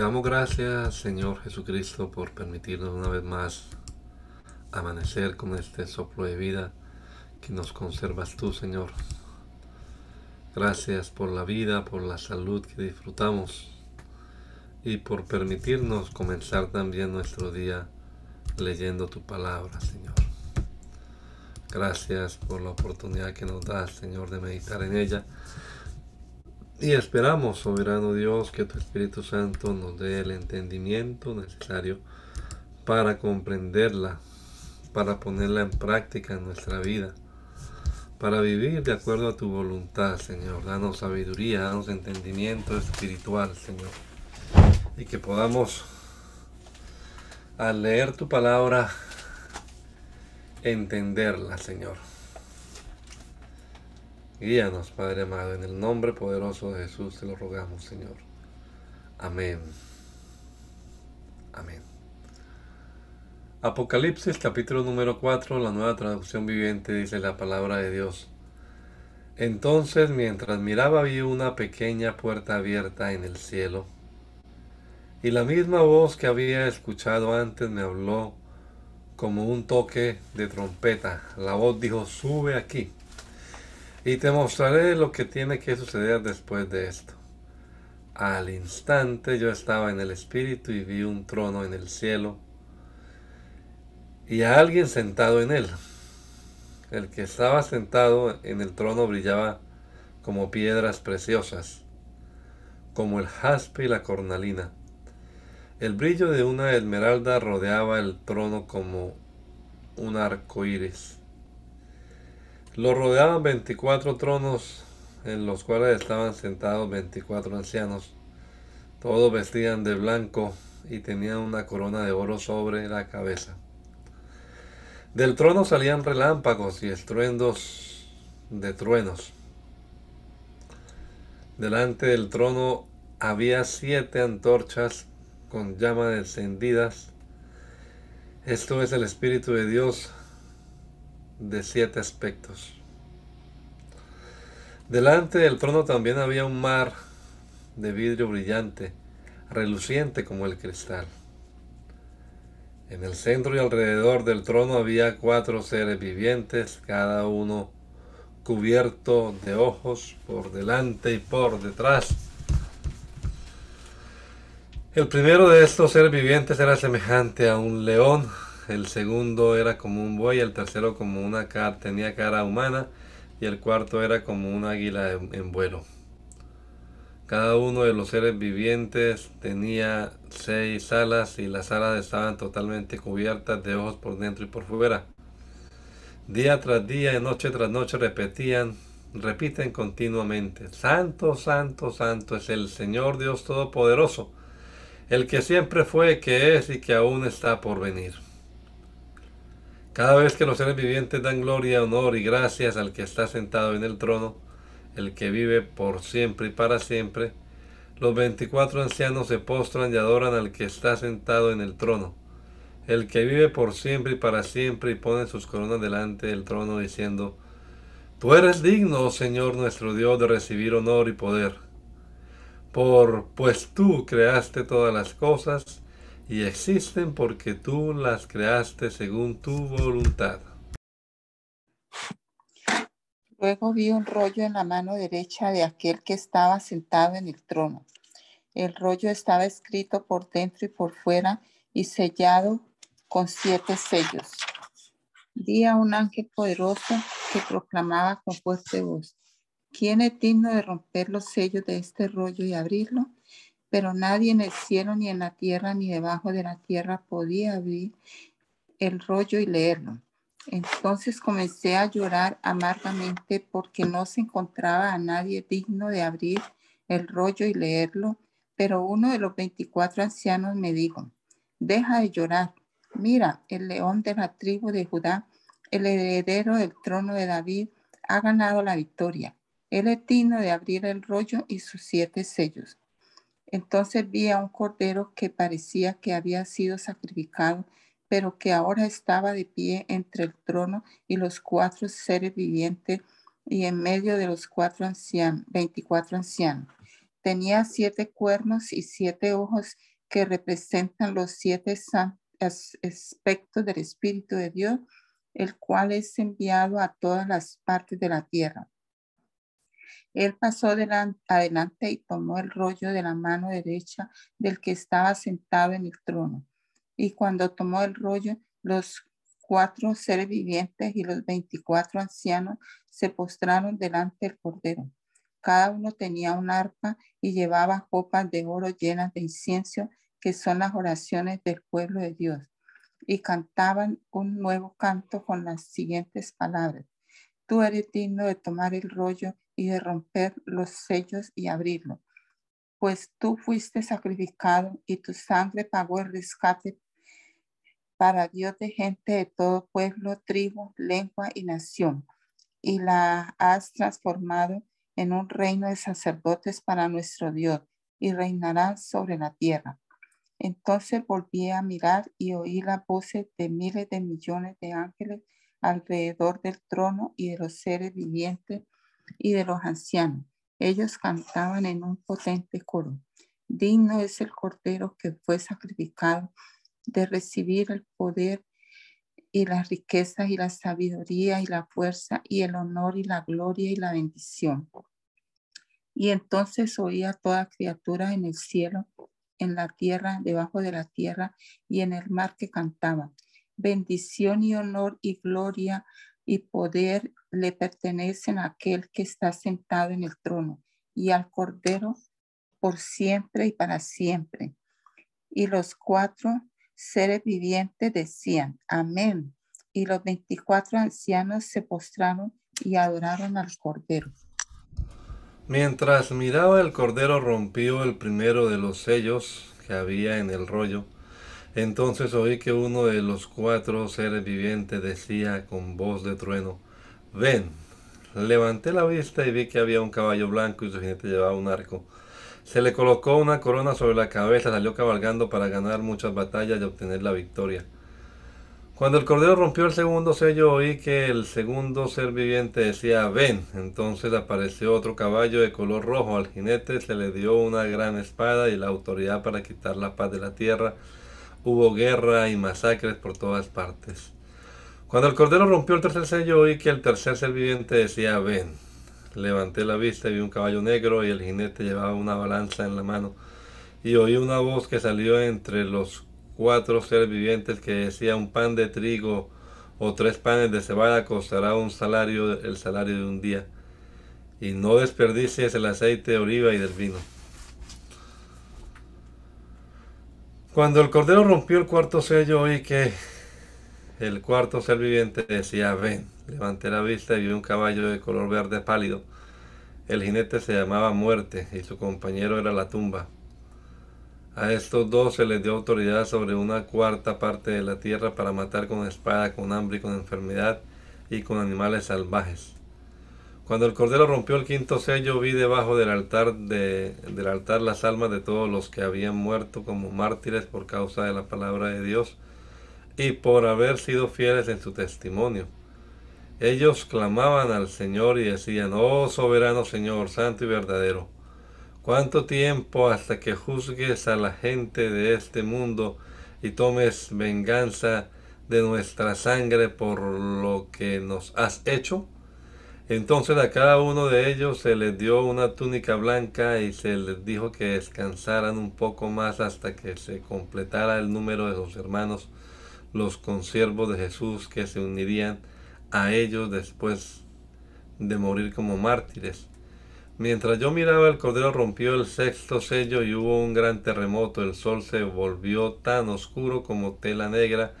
Te damos gracias, Señor Jesucristo, por permitirnos una vez más amanecer con este soplo de vida que nos conservas tú, Señor. Gracias por la vida, por la salud que disfrutamos y por permitirnos comenzar también nuestro día leyendo tu palabra, Señor. Gracias por la oportunidad que nos das, Señor, de meditar en ella y esperamos, soberano Dios, que tu Espíritu Santo nos dé el entendimiento necesario para comprenderla, para ponerla en práctica en nuestra vida, para vivir de acuerdo a tu voluntad, Señor. Danos sabiduría, danos entendimiento espiritual, Señor. Y que podamos, al leer tu palabra, entenderla, Señor Guíanos, Padre amado, en el nombre poderoso de Jesús te lo rogamos, Señor. Amén. Amén. Apocalipsis capítulo número 4, la nueva traducción viviente dice la palabra de Dios. Entonces mientras miraba vi una pequeña puerta abierta en el cielo, y la misma voz que había escuchado antes me habló como un toque de trompeta. La voz dijo, sube aquí y te mostraré lo que tiene que suceder después de esto. Al instante yo estaba en el espíritu y vi un trono en el cielo y a alguien sentado en él. El que estaba sentado en el trono brillaba como piedras preciosas, como el jaspe y la cornalina. El brillo de una esmeralda rodeaba el trono como un arco iris. Lo rodeaban 24 tronos en los cuales estaban sentados 24 ancianos. Todos vestían de blanco y tenían una corona de oro sobre la cabeza. Del trono salían relámpagos y estruendos de truenos. Delante del trono había siete antorchas con llamas encendidas. Esto es el Espíritu de Dios de siete aspectos. Delante del trono también había un mar de vidrio brillante, reluciente como el cristal. En el centro y alrededor del trono había cuatro seres vivientes, cada uno cubierto de ojos por delante y por detrás. El primero de estos seres vivientes era semejante a un león el segundo era como un buey, el tercero como una cara, tenía cara humana y el cuarto era como un águila en, vuelo. Cada uno de los seres vivientes tenía seis alas y las alas estaban totalmente cubiertas de ojos por dentro y por fuera. Día tras día y noche tras noche repetían, repiten continuamente, Santo, Santo, Santo es el Señor Dios Todopoderoso, el que siempre fue, que es y que aún está por venir. Cada vez que los seres vivientes dan gloria, honor y gracias al que está sentado en el trono, el que vive por siempre y para siempre, los veinticuatro ancianos se postran y adoran al que está sentado en el trono, el que vive por siempre y para siempre y pone sus coronas delante del trono diciendo, Tú eres digno, oh Señor nuestro Dios, de recibir honor y poder. Por pues tú creaste todas las cosas, y existen porque tú las creaste según tu voluntad. Luego vi un rollo en la mano derecha de aquel que estaba sentado en el trono. El rollo estaba escrito por dentro y por fuera y sellado con siete sellos. Vi a un ángel poderoso que proclamaba con fuerte voz, ¿quién es digno de romper los sellos de este rollo y abrirlo? Pero nadie en el cielo, ni en la tierra, ni debajo de la tierra podía abrir el rollo y leerlo. Entonces comencé a llorar amargamente porque no se encontraba a nadie digno de abrir el rollo y leerlo, pero uno de los veinticuatro ancianos me dijo, deja de llorar, mira, el león de la tribu de Judá, el heredero del trono de David, ha ganado la victoria. Él es digno de abrir el rollo y sus siete sellos. Entonces vi a un cordero que parecía que había sido sacrificado pero que ahora estaba de pie entre el trono y los cuatro seres vivientes y en medio de los cuatro ancianos, 24 ancianos. Tenía siete cuernos y siete ojos que representan los siete aspectos del Espíritu de Dios, el cual es enviado a todas las partes de la tierra. Él pasó adelante y tomó el rollo de la mano derecha del que estaba sentado en el trono y cuando tomó el rollo, los cuatro seres vivientes y los veinticuatro ancianos se postraron delante del Cordero. Cada uno tenía un arpa y llevaba copas de oro llenas de incienso, que son las oraciones del pueblo de Dios. Y cantaban un nuevo canto con las siguientes palabras. Tú eres digno de tomar el rollo y de romper los sellos y abrirlo, pues tú fuiste sacrificado y tu sangre pagó el rescate para Dios de gente de todo pueblo, tribu, lengua y nación, y la has transformado en un reino de sacerdotes para nuestro Dios, y reinará sobre la tierra. Entonces volví a mirar y oí la voces de miles de millones de ángeles alrededor del trono y de los seres vivientes y de los ancianos. Ellos cantaban en un potente coro. Digno es el cordero que fue sacrificado de recibir el poder y las riquezas y la sabiduría y la fuerza y el honor y la gloria y la bendición. Y entonces oía toda criatura en el cielo, en la tierra, debajo de la tierra y en el mar que cantaba. Bendición y honor y gloria y poder le pertenecen a aquel que está sentado en el trono y al Cordero por siempre y para siempre. Y los cuatro seres vivientes decían, amén. Y los veinticuatro ancianos se postraron y adoraron al Cordero. Mientras miraba el Cordero rompió el primero de los sellos que había en el rollo. Entonces oí que uno de los cuatro seres vivientes decía con voz de trueno, ven. Levanté la vista y vi que había un caballo blanco y su jinete llevaba un arco. Se le colocó una corona sobre la cabeza, salió cabalgando para ganar muchas batallas y obtener la victoria. Cuando el cordero rompió el segundo sello, oí que el segundo ser viviente decía, ven. Entonces apareció otro caballo de color rojo. Al jinete se le dio una gran espada y la autoridad para quitar la paz de la tierra. Hubo guerra y masacres por todas partes. Cuando el cordero rompió el tercer sello, oí que el tercer ser viviente decía, ven. Levanté la vista y vi un caballo negro y el jinete llevaba una balanza en la mano. Y oí una voz que salió entre los cuatro seres vivientes que decía un pan de trigo o tres panes de cebada costará un salario, el salario de un día. Y no desperdicies el aceite de oliva y del vino. Cuando el cordero rompió el cuarto sello, oí que el cuarto ser viviente decía, ven. Levanté la vista y vi un caballo de color verde pálido. El jinete se llamaba Muerte y su compañero era la tumba. A estos dos se les dio autoridad sobre una cuarta parte de la tierra para matar con espada, con hambre y con enfermedad y con animales salvajes. Cuando el cordero rompió el quinto sello, vi debajo del altar, de, del altar las almas de todos los que habían muerto como mártires por causa de la palabra de Dios y por haber sido fieles en su testimonio. Ellos clamaban al Señor y decían, oh soberano Señor, santo y verdadero, ¿cuánto tiempo hasta que juzgues a la gente de este mundo y tomes venganza de nuestra sangre por lo que nos has hecho? Entonces a cada uno de ellos se les dio una túnica blanca y se les dijo que descansaran un poco más hasta que se completara el número de sus hermanos, los consiervos de Jesús que se unirían a ellos después de morir como mártires. Mientras yo miraba el cordero rompió el sexto sello y hubo un gran terremoto. El sol se volvió tan oscuro como tela negra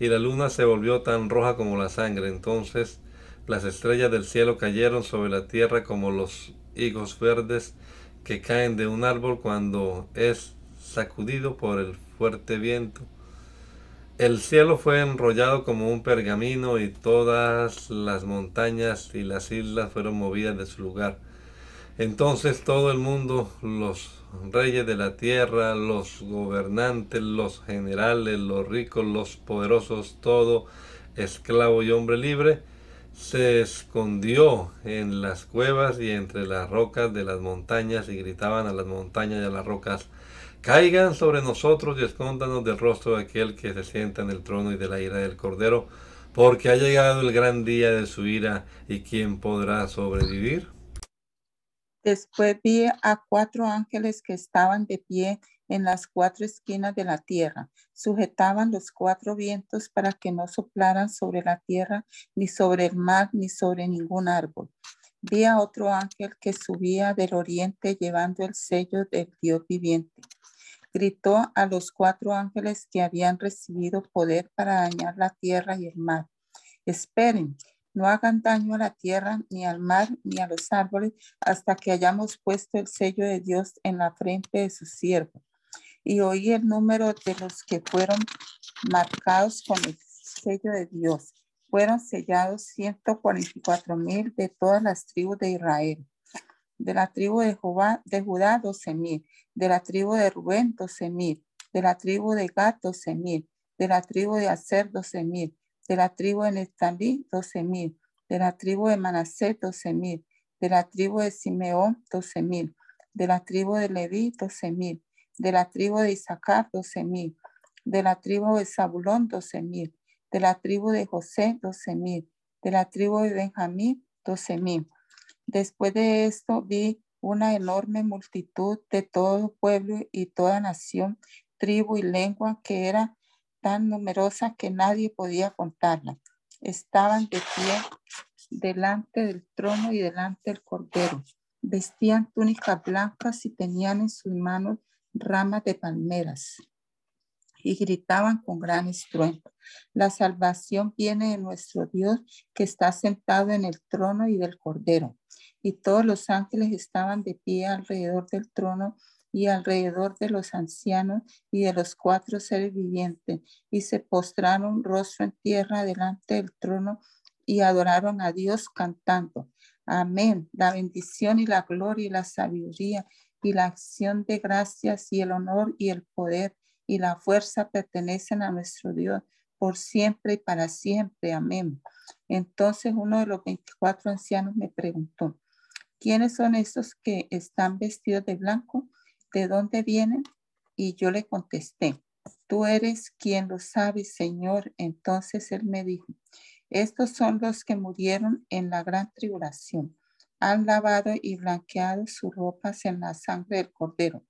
y la luna se volvió tan roja como la sangre. Entonces las estrellas del cielo cayeron sobre la tierra como los higos verdes que caen de un árbol cuando es sacudido por el fuerte viento. El cielo fue enrollado como un pergamino y todas las montañas y las islas fueron movidas de su lugar. Entonces todo el mundo, los reyes de la tierra, los gobernantes, los generales, los ricos, los poderosos, todo esclavo y hombre libre, se escondió en las cuevas y entre las rocas de las montañas y gritaban a las montañas y a las rocas, caigan sobre nosotros y escóndanos del rostro de aquel que se sienta en el trono y de la ira del Cordero, porque ha llegado el gran día de su ira y quién podrá sobrevivir. Después vi a cuatro ángeles que estaban de pie en las cuatro esquinas de la tierra. Sujetaban los cuatro vientos para que no soplaran sobre la tierra, ni sobre el mar, ni sobre ningún árbol. Vi a otro ángel que subía del oriente llevando el sello del Dios viviente. Gritó a los cuatro ángeles que habían recibido poder para dañar la tierra y el mar. Esperen, no hagan daño a la tierra, ni al mar, ni a los árboles, hasta que hayamos puesto el sello de Dios en la frente de su siervo. Y oí el número de los que fueron marcados con el sello de Dios. Fueron sellados 144 mil de todas las tribus de Israel. De la tribu de, Judá, de Judá, 12 mil. De la tribu de Rubén, 12 mil. De la tribu de Gad, 12 mil. De la tribu de Aser, 12 mil de la tribu de Neftalí, doce mil, de la tribu de Manasés, doce mil, de la tribu de Simeón, doce mil, de la tribu de Leví, doce mil, de la tribu de Isaacar, doce mil, de la tribu de Zabulón, doce mil, de la tribu de José, doce mil, de la tribu de Benjamín, doce mil. Después de esto vi una enorme multitud de todo pueblo y toda nación, tribu y lengua que era tan numerosa que nadie podía contarla. Estaban de pie delante del trono y delante del cordero. Vestían túnicas blancas y tenían en sus manos ramas de palmeras y gritaban con gran estruendo. La salvación viene de nuestro Dios que está sentado en el trono y del cordero. Y todos los ángeles estaban de pie alrededor del trono y alrededor de los ancianos y de los cuatro seres vivientes, y se postraron rostro en tierra delante del trono y adoraron a Dios cantando. Amén. La bendición y la gloria y la sabiduría y la acción de gracias y el honor y el poder y la fuerza pertenecen a nuestro Dios por siempre y para siempre. Amén. Entonces uno de los veinticuatro ancianos me preguntó, ¿quiénes son estos que están vestidos de blanco? ¿de dónde vienen? Y yo le contesté, tú eres quien lo sabe, Señor. Entonces él me dijo, estos son los que murieron en la gran tribulación. Han lavado y blanqueado sus ropas en la sangre del cordero.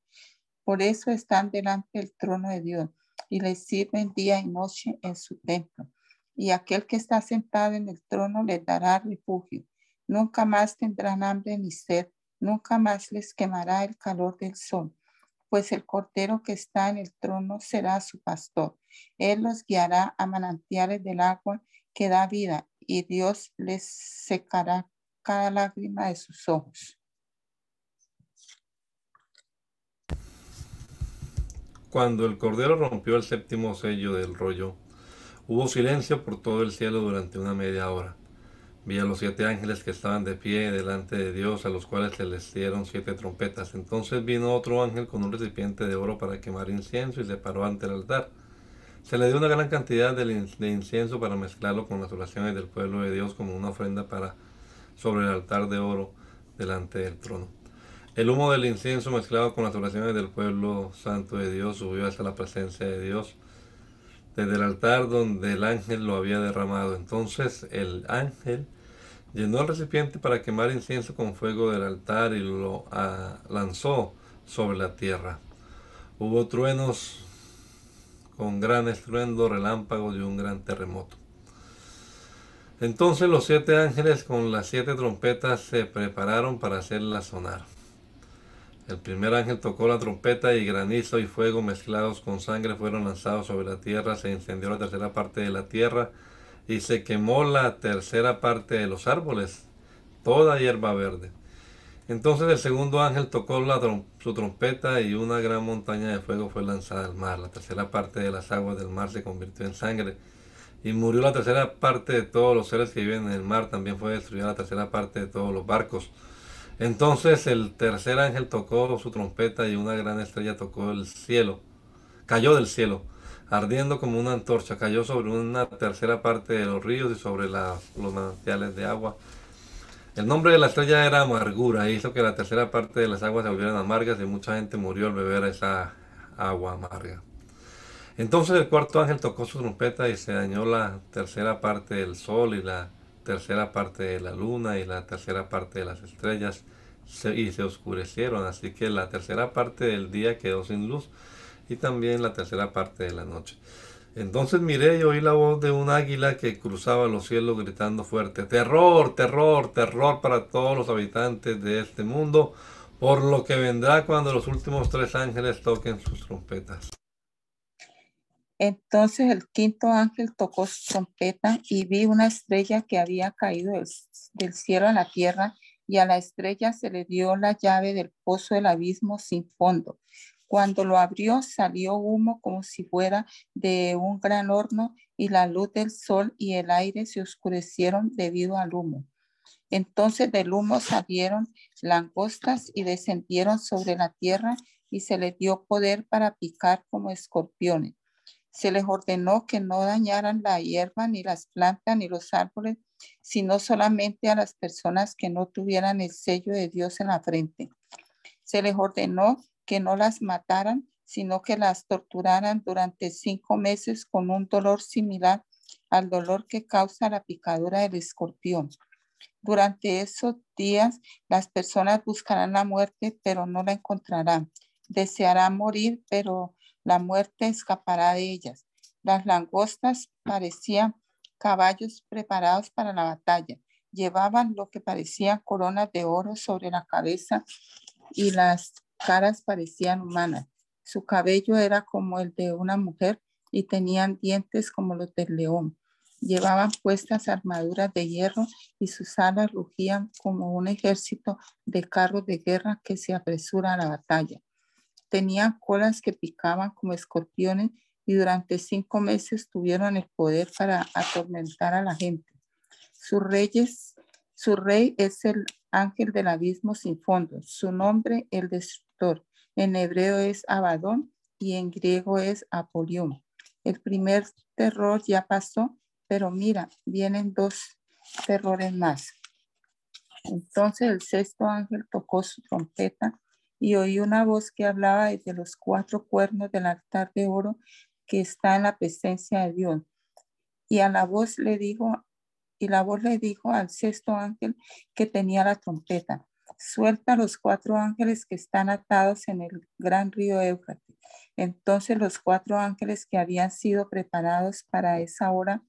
Por eso están delante del trono de Dios y le sirven día y noche en su templo. Y aquel que está sentado en el trono les dará refugio. Nunca más tendrán hambre ni sed nunca más les quemará el calor del sol, pues el cordero que está en el trono será su pastor. Él los guiará a manantiales del agua que da vida, y Dios les secará cada lágrima de sus ojos. Cuando el cordero rompió el séptimo sello del rollo, hubo silencio por todo el cielo durante una media hora. Vi a los siete ángeles que estaban de pie delante de Dios, a los cuales se les dieron siete trompetas. Entonces vino otro ángel con un recipiente de oro para quemar incienso y se paró ante el altar. Se le dio una gran cantidad de incienso para mezclarlo con las oraciones del pueblo de Dios como una ofrenda para sobre el altar de oro delante del trono. El humo del incienso mezclado con las oraciones del pueblo santo de Dios subió hasta la presencia de Dios desde el altar donde el ángel lo había derramado. Entonces el ángel llenó el recipiente para quemar incienso con fuego del altar y lo ah, lanzó sobre la tierra. Hubo truenos con gran estruendo, relámpagos y un gran terremoto. Entonces los siete ángeles con las siete trompetas se prepararon para hacerla sonar. El primer ángel tocó la trompeta y granizo y fuego mezclados con sangre fueron lanzados sobre la tierra, se incendió la tercera parte de la tierra y se quemó la tercera parte de los árboles, toda hierba verde. Entonces el segundo ángel tocó la su trompeta y una gran montaña de fuego fue lanzada al mar. La tercera parte de las aguas del mar se convirtió en sangre y murió la tercera parte de todos los seres que viven en el mar. También fue destruida la tercera parte de todos los barcos. Entonces el tercer ángel tocó su trompeta y una gran estrella tocó el cielo. Cayó del cielo, ardiendo como una antorcha. Cayó sobre una tercera parte de los ríos y sobre los manantiales de agua el nombre de la estrella era amargura e hizo que la tercera parte de las aguas se volvieran amargas y mucha gente murió al beber esa agua amarga. Entonces el cuarto ángel tocó su trompeta y se dañó la tercera parte del sol y la tercera parte de la luna y la tercera parte de las estrellas y se oscurecieron. Así que la tercera parte del día quedó sin luz y también la tercera parte de la noche. Entonces miré y oí la voz de un águila que cruzaba los cielos gritando fuerte, terror, terror, terror para todos los habitantes de este mundo, por lo que vendrá cuando los últimos tres ángeles toquen sus trompetas. Entonces el quinto ángel tocó su trompeta y vi una estrella que había caído del, del cielo a la tierra y a la estrella se le dio la llave del pozo del abismo sin fondo. Cuando lo abrió salió humo como si fuera de un gran horno y la luz del sol y el aire se oscurecieron debido al humo. Entonces del humo salieron langostas y descendieron sobre la tierra y se les dio poder para picar como escorpiones. Se les ordenó que no dañaran la hierba, ni las plantas, ni los árboles, sino solamente a las personas que no tuvieran el sello de Dios en la frente. Se les ordenó que no las mataran, sino que las torturaran durante cinco meses con un dolor similar al dolor que causa la picadura del escorpión. Durante esos días las personas buscarán la muerte, pero no la encontrarán. Desearán morir, pero la muerte escapará de ellas. Las langostas parecían caballos preparados para la batalla. Llevaban lo que parecían coronas de oro sobre la cabeza y las caras parecían humanas. Su cabello era como el de una mujer y tenían dientes como los del león. Llevaban puestas armaduras de hierro y sus alas rugían como un ejército de carros de guerra que se apresura a la batalla. Tenían colas que picaban como escorpiones y durante cinco meses tuvieron el poder para atormentar a la gente. Sus reyes, su rey es el ángel del abismo sin fondo. Su nombre, el destructor. En hebreo es Abadón y en griego es Apolión. El primer terror ya pasó, pero mira, vienen dos terrores más. Entonces el sexto ángel tocó su trompeta y oí una voz que hablaba desde los cuatro cuernos del altar de oro que está en la presencia de Dios. Y a la voz le dijo y la voz le dijo al sexto ángel que tenía la trompeta, suelta los cuatro ángeles que están atados en el gran río Éufrates. Entonces los cuatro ángeles que habían sido preparados para esa hora,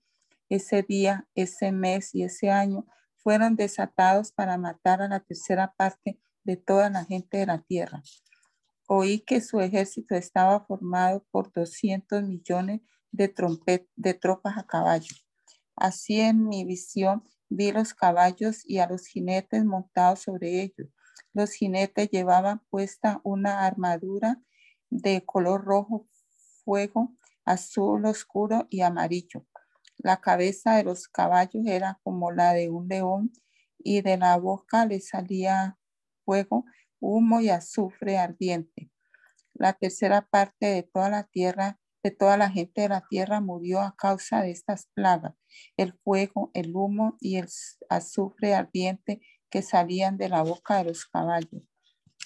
ese día, ese mes y ese año, fueron desatados para matar a la tercera parte de toda la gente de la tierra. Oí que su ejército estaba formado por 200 millones de, de tropas a caballo. Así en mi visión vi los caballos y a los jinetes montados sobre ellos. Los jinetes llevaban puesta una armadura de color rojo fuego, azul oscuro y amarillo. La cabeza de los caballos era como la de un león y de la boca le salía fuego, humo y azufre ardiente. La tercera parte de toda la tierra de toda la gente de la tierra murió a causa de estas plagas, el fuego, el humo y el azufre ardiente que salían de la boca de los caballos.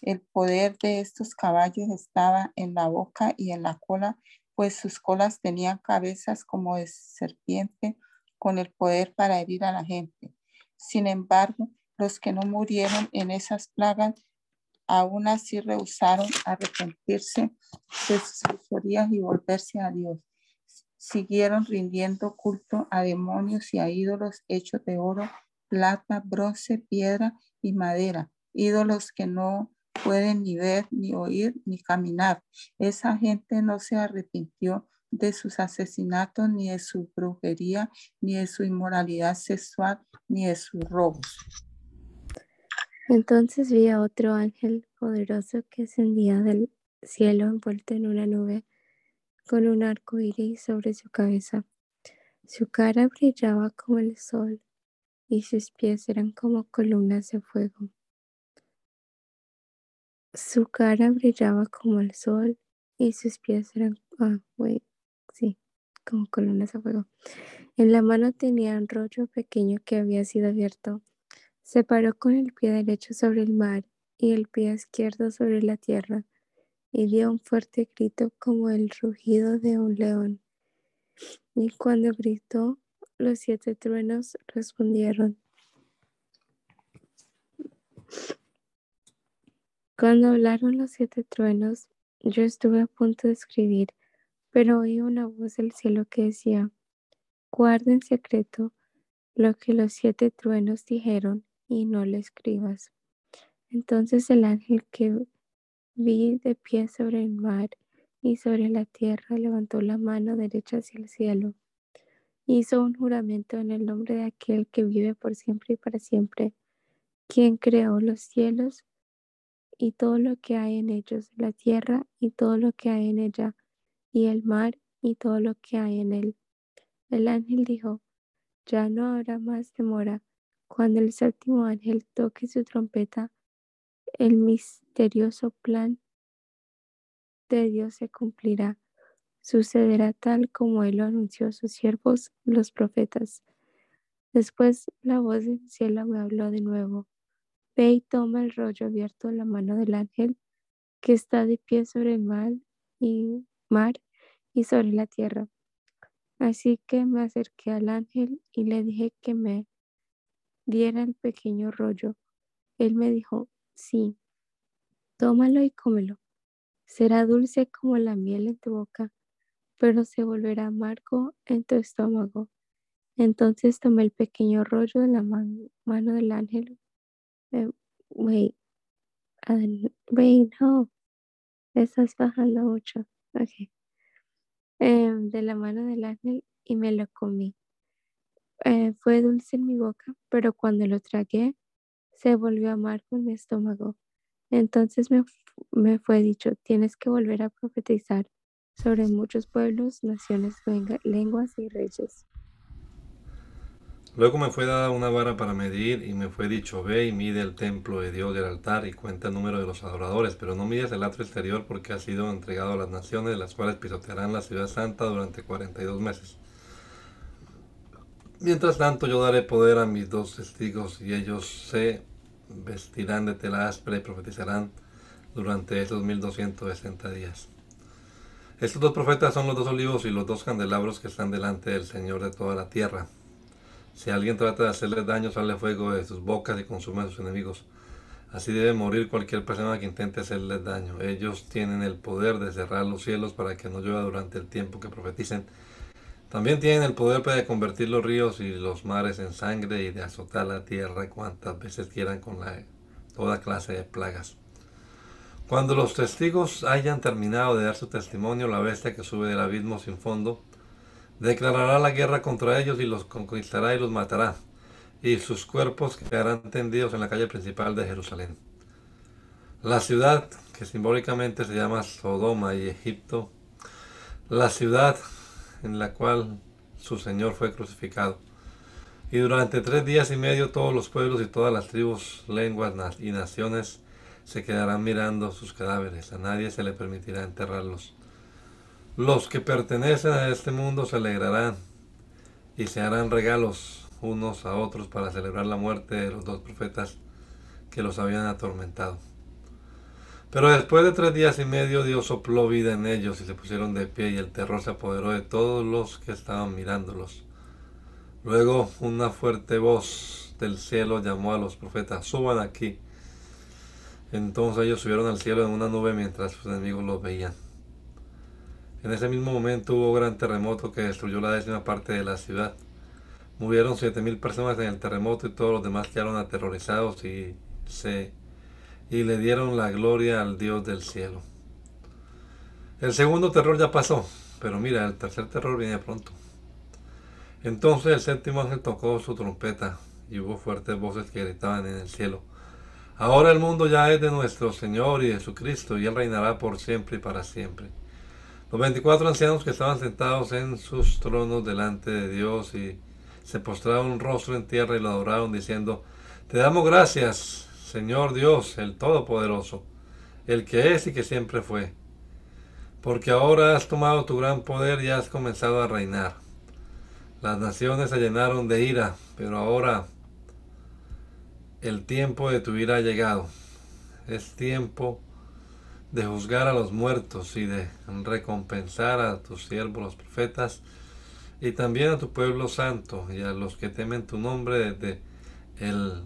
El poder de estos caballos estaba en la boca y en la cola, pues sus colas tenían cabezas como de serpiente con el poder para herir a la gente. Sin embargo, los que no murieron en esas plagas aún así rehusaron arrepentirse de sus fechorías y volverse a Dios. Siguieron rindiendo culto a demonios y a ídolos hechos de oro, plata, bronce, piedra y madera, ídolos que no pueden ni ver, ni oír, ni caminar. Esa gente no se arrepintió de sus asesinatos, ni de su brujería, ni de su inmoralidad sexual, ni de sus robos. Entonces vi a otro ángel poderoso que ascendía del cielo envuelto en una nube con un arco iris sobre su cabeza. Su cara brillaba como el sol y sus pies eran como columnas de fuego. Su cara brillaba como el sol y sus pies eran, ah, sí, como columnas de fuego. En la mano tenía un rollo pequeño que había sido abierto. Se paró con el pie derecho sobre el mar y el pie izquierdo sobre la tierra y dio un fuerte grito como el rugido de un león. Y cuando gritó, los siete truenos respondieron. Cuando hablaron los siete truenos, yo estuve a punto de escribir, pero oí una voz del cielo que decía, guarda en secreto lo que los siete truenos dijeron y no lo escribas. Entonces el ángel que vi de pie sobre el mar y sobre la tierra levantó la mano derecha hacia el cielo. Hizo un juramento en el nombre de aquel que vive por siempre y para siempre, quien creó los cielos y todo lo que hay en ellos, la tierra y todo lo que hay en ella, y el mar y todo lo que hay en él. El ángel dijo, ya no habrá más demora. Cuando el séptimo ángel toque su trompeta, el misterioso plan de Dios se cumplirá. Sucederá tal como él lo anunció a sus siervos, los profetas. Después la voz del cielo me habló de nuevo. Ve y toma el rollo abierto en la mano del ángel que está de pie sobre el mar y, mar y sobre la tierra. Así que me acerqué al ángel y le dije que me diera el pequeño rollo. Él me dijo, sí, tómalo y cómelo. Será dulce como la miel en tu boca, pero se volverá amargo en tu estómago. Entonces tomé el pequeño rollo de la mano del ángel wait, wait, no, estás bajando mucho. Ok. Em, de la mano del ángel y me lo comí. Eh, fue dulce en mi boca, pero cuando lo tragué, se volvió amargo en mi estómago. Entonces me, me fue dicho, tienes que volver a profetizar sobre muchos pueblos, naciones, lenguas y reyes. Luego me fue dada una vara para medir y me fue dicho, ve y mide el templo de Dios del altar y cuenta el número de los adoradores, pero no mides el atrio exterior porque ha sido entregado a las naciones, las cuales pisotearán la ciudad santa durante 42 meses. Mientras tanto yo daré poder a mis dos testigos y ellos se vestirán de tela áspera y profetizarán durante esos 1260 días. Estos dos profetas son los dos olivos y los dos candelabros que están delante del Señor de toda la tierra. Si alguien trata de hacerle daño, sale fuego de sus bocas y consume a sus enemigos. Así debe morir cualquier persona que intente hacerles daño. Ellos tienen el poder de cerrar los cielos para que no llueva durante el tiempo que profeticen. También tienen el poder para convertir los ríos y los mares en sangre y de azotar la tierra cuantas veces quieran con la, toda clase de plagas. Cuando los testigos hayan terminado de dar su testimonio, la bestia que sube del abismo sin fondo Declarará la guerra contra ellos y los conquistará y los matará, y sus cuerpos quedarán tendidos en la calle principal de Jerusalén. La ciudad, que simbólicamente se llama Sodoma y Egipto, la ciudad en la cual su Señor fue crucificado. Y durante tres días y medio todos los pueblos y todas las tribus, lenguas y naciones se quedarán mirando sus cadáveres. A nadie se le permitirá enterrarlos. Los que pertenecen a este mundo se alegrarán y se harán regalos unos a otros para celebrar la muerte de los dos profetas que los habían atormentado. Pero después de tres días y medio Dios sopló vida en ellos y se pusieron de pie y el terror se apoderó de todos los que estaban mirándolos. Luego una fuerte voz del cielo llamó a los profetas, suban aquí. Entonces ellos subieron al cielo en una nube mientras sus enemigos los veían. En ese mismo momento hubo un gran terremoto que destruyó la décima parte de la ciudad. Murieron 7.000 personas en el terremoto y todos los demás quedaron aterrorizados y se y le dieron la gloria al Dios del cielo. El segundo terror ya pasó, pero mira, el tercer terror viene pronto. Entonces el séptimo ángel tocó su trompeta y hubo fuertes voces que gritaban en el cielo. Ahora el mundo ya es de nuestro Señor y Jesucristo y Él reinará por siempre y para siempre. Los veinticuatro ancianos que estaban sentados en sus tronos delante de Dios y se postraron un rostro en tierra y lo adoraron diciendo, Te damos gracias, Señor Dios, el Todopoderoso, el que es y que siempre fue, porque ahora has tomado tu gran poder y has comenzado a reinar. Las naciones se llenaron de ira, pero ahora el tiempo de tu ira ha llegado. Es tiempo de juzgar a los muertos y de recompensar a tus siervos los profetas y también a tu pueblo santo y a los que temen tu nombre desde el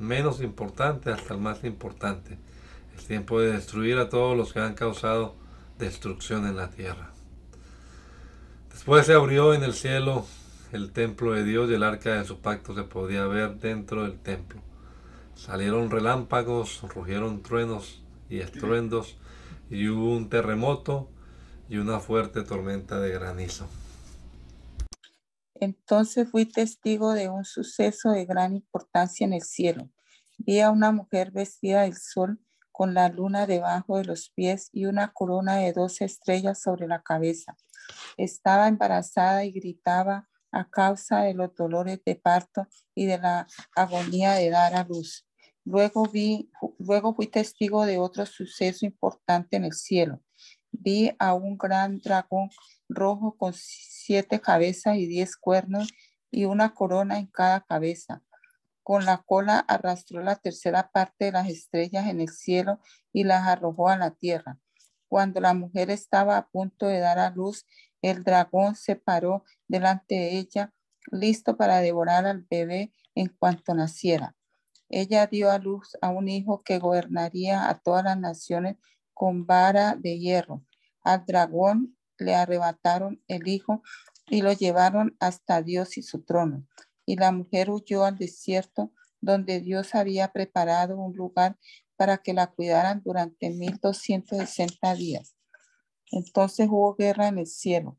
menos importante hasta el más importante. Es tiempo de destruir a todos los que han causado destrucción en la tierra. Después se abrió en el cielo el templo de Dios y el arca de su pacto se podía ver dentro del templo. Salieron relámpagos, rugieron truenos y estruendos, y hubo un terremoto y una fuerte tormenta de granizo. Entonces fui testigo de un suceso de gran importancia en el cielo. Vi a una mujer vestida del sol con la luna debajo de los pies y una corona de dos estrellas sobre la cabeza. Estaba embarazada y gritaba a causa de los dolores de parto y de la agonía de dar a luz. Luego vi, luego fui testigo de otro suceso importante en el cielo. Vi a un gran dragón rojo con siete cabezas y diez cuernos y una corona en cada cabeza. Con la cola arrastró la tercera parte de las estrellas en el cielo y las arrojó a la tierra. Cuando la mujer estaba a punto de dar a luz, el dragón se paró delante de ella, listo para devorar al bebé en cuanto naciera. Ella dio a luz a un hijo que gobernaría a todas las naciones con vara de hierro. Al dragón le arrebataron el hijo y lo llevaron hasta Dios y su trono. Y la mujer huyó al desierto donde Dios había preparado un lugar para que la cuidaran durante 1260 días. Entonces hubo guerra en el cielo.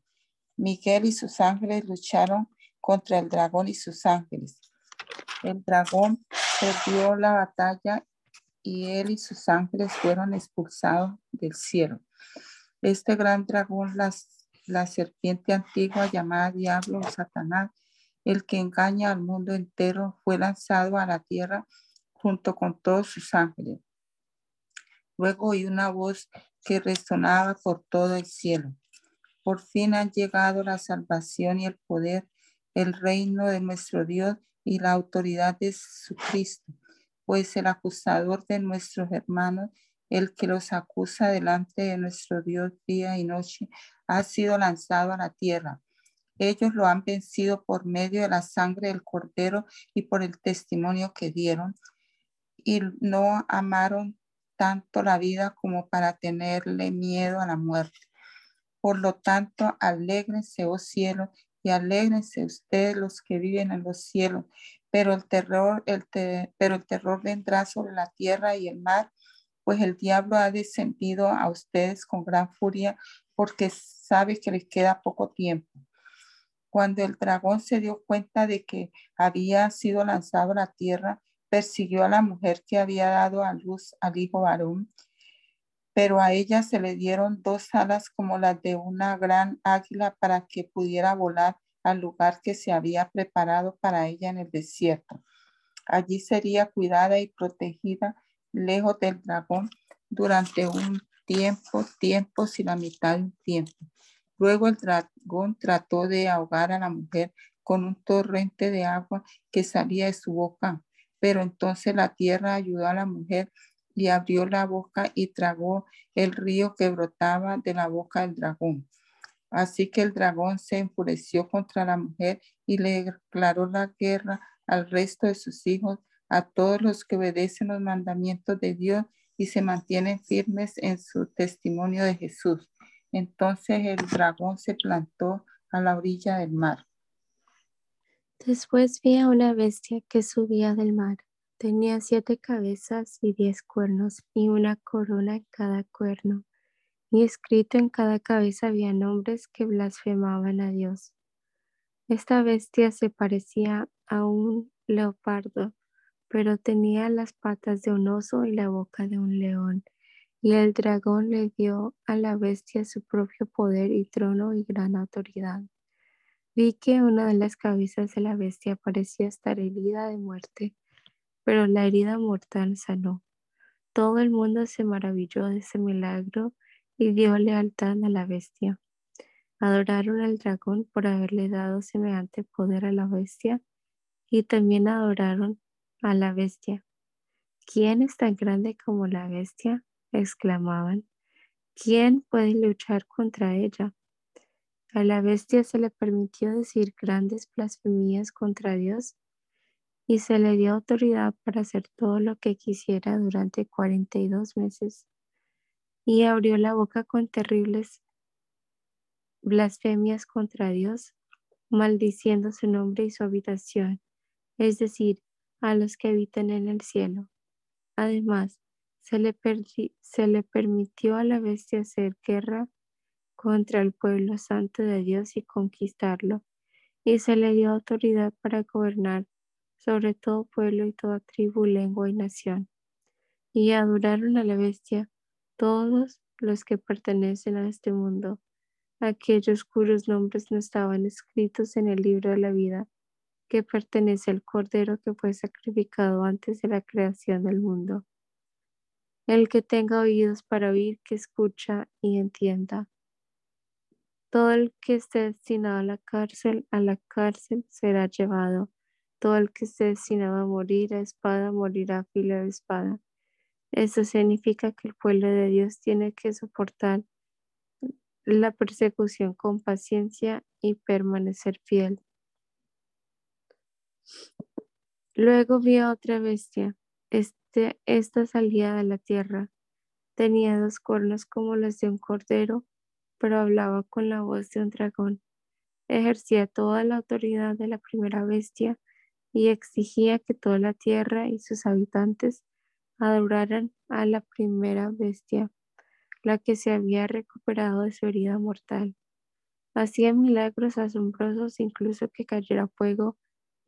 Miguel y sus ángeles lucharon contra el dragón y sus ángeles. El dragón perdió la batalla y él y sus ángeles fueron expulsados del cielo. Este gran dragón, la serpiente antigua llamada Diablo o Satanás, el que engaña al mundo entero, fue lanzado a la tierra junto con todos sus ángeles. Luego oí una voz que resonaba por todo el cielo. Por fin han llegado la salvación y el poder, el reino de nuestro Dios y la autoridad de Jesucristo, pues el acusador de nuestros hermanos, el que los acusa delante de nuestro Dios día y noche, ha sido lanzado a la tierra. Ellos lo han vencido por medio de la sangre del cordero y por el testimonio que dieron, y no amaron tanto la vida como para tenerle miedo a la muerte. Por lo tanto, alégrense, oh cielo, y alégrense ustedes los que viven en los cielos, pero el terror, el pero el terror vendrá sobre la tierra y el mar, pues el diablo ha descendido a ustedes con gran furia porque sabe que les queda poco tiempo. Cuando el dragón se dio cuenta de que había sido lanzado a la tierra, persiguió a la mujer que había dado a luz al hijo varón, pero a ella se le dieron dos alas como las de una gran águila para que pudiera volar al lugar que se había preparado para ella en el desierto. Allí sería cuidada y protegida lejos del dragón durante un tiempo, tiempos y la mitad de un tiempo. Luego el dragón trató de ahogar a la mujer con un torrente de agua que salía de su boca pero entonces la tierra ayudó a la mujer y abrió la boca y tragó el río que brotaba de la boca del dragón. Así que el dragón se enfureció contra la mujer y le declaró la guerra al resto de sus hijos, a todos los que obedecen los mandamientos de Dios y se mantienen firmes en su testimonio de Jesús. Entonces el dragón se plantó a la orilla del mar. Después vi a una bestia que subía del mar, Tenía siete cabezas y diez cuernos y una corona en cada cuerno. Y escrito en cada cabeza había nombres que blasfemaban a Dios. Esta bestia se parecía a un leopardo, pero tenía las patas de un oso y la boca de un león. Y el dragón le dio a la bestia su propio poder y trono y gran autoridad. Vi que una de las cabezas de la bestia parecía estar herida de muerte, pero la herida mortal sanó. Todo el mundo se maravilló de ese milagro y dio lealtad a la bestia. Adoraron al dragón por haberle dado semejante poder a la bestia y también adoraron a la bestia. ¿Quién es tan grande como la bestia? exclamaban. ¿Quién puede luchar contra ella? A la bestia se le permitió decir grandes blasfemías contra Dios y se le dio autoridad para hacer todo lo que quisiera durante 42 meses. Y abrió la boca con terribles blasfemias contra Dios, maldiciendo su nombre y su habitación, es decir, a los que habitan en el cielo. Además, se le, se le permitió a la bestia hacer guerra contra el pueblo santo de Dios y conquistarlo, y se le dio autoridad para gobernar sobre todo pueblo y toda tribu, lengua y nación. Y adoraron a la bestia todos los que pertenecen a este mundo, aquellos cuyos nombres no estaban escritos en el libro de la vida que pertenece al Cordero que fue sacrificado antes de la creación del mundo. El que tenga oídos para oír, que escucha y entienda. Todo el que esté destinado a la cárcel, a la cárcel será llevado. Todo el que esté destinado a morir a espada, morirá a fila de espada. Esto significa que el pueblo de Dios tiene que soportar la persecución con paciencia y permanecer fiel. Luego vi a otra bestia. Este, esta salía de la tierra. Tenía dos cuernos como los de un cordero, pero hablaba con la voz de un dragón. Ejercía toda la autoridad de la primera bestia y exigía que toda la tierra y sus habitantes adoraran a la primera bestia, la que se había recuperado de su herida mortal. Hacía milagros asombrosos, incluso que cayera fuego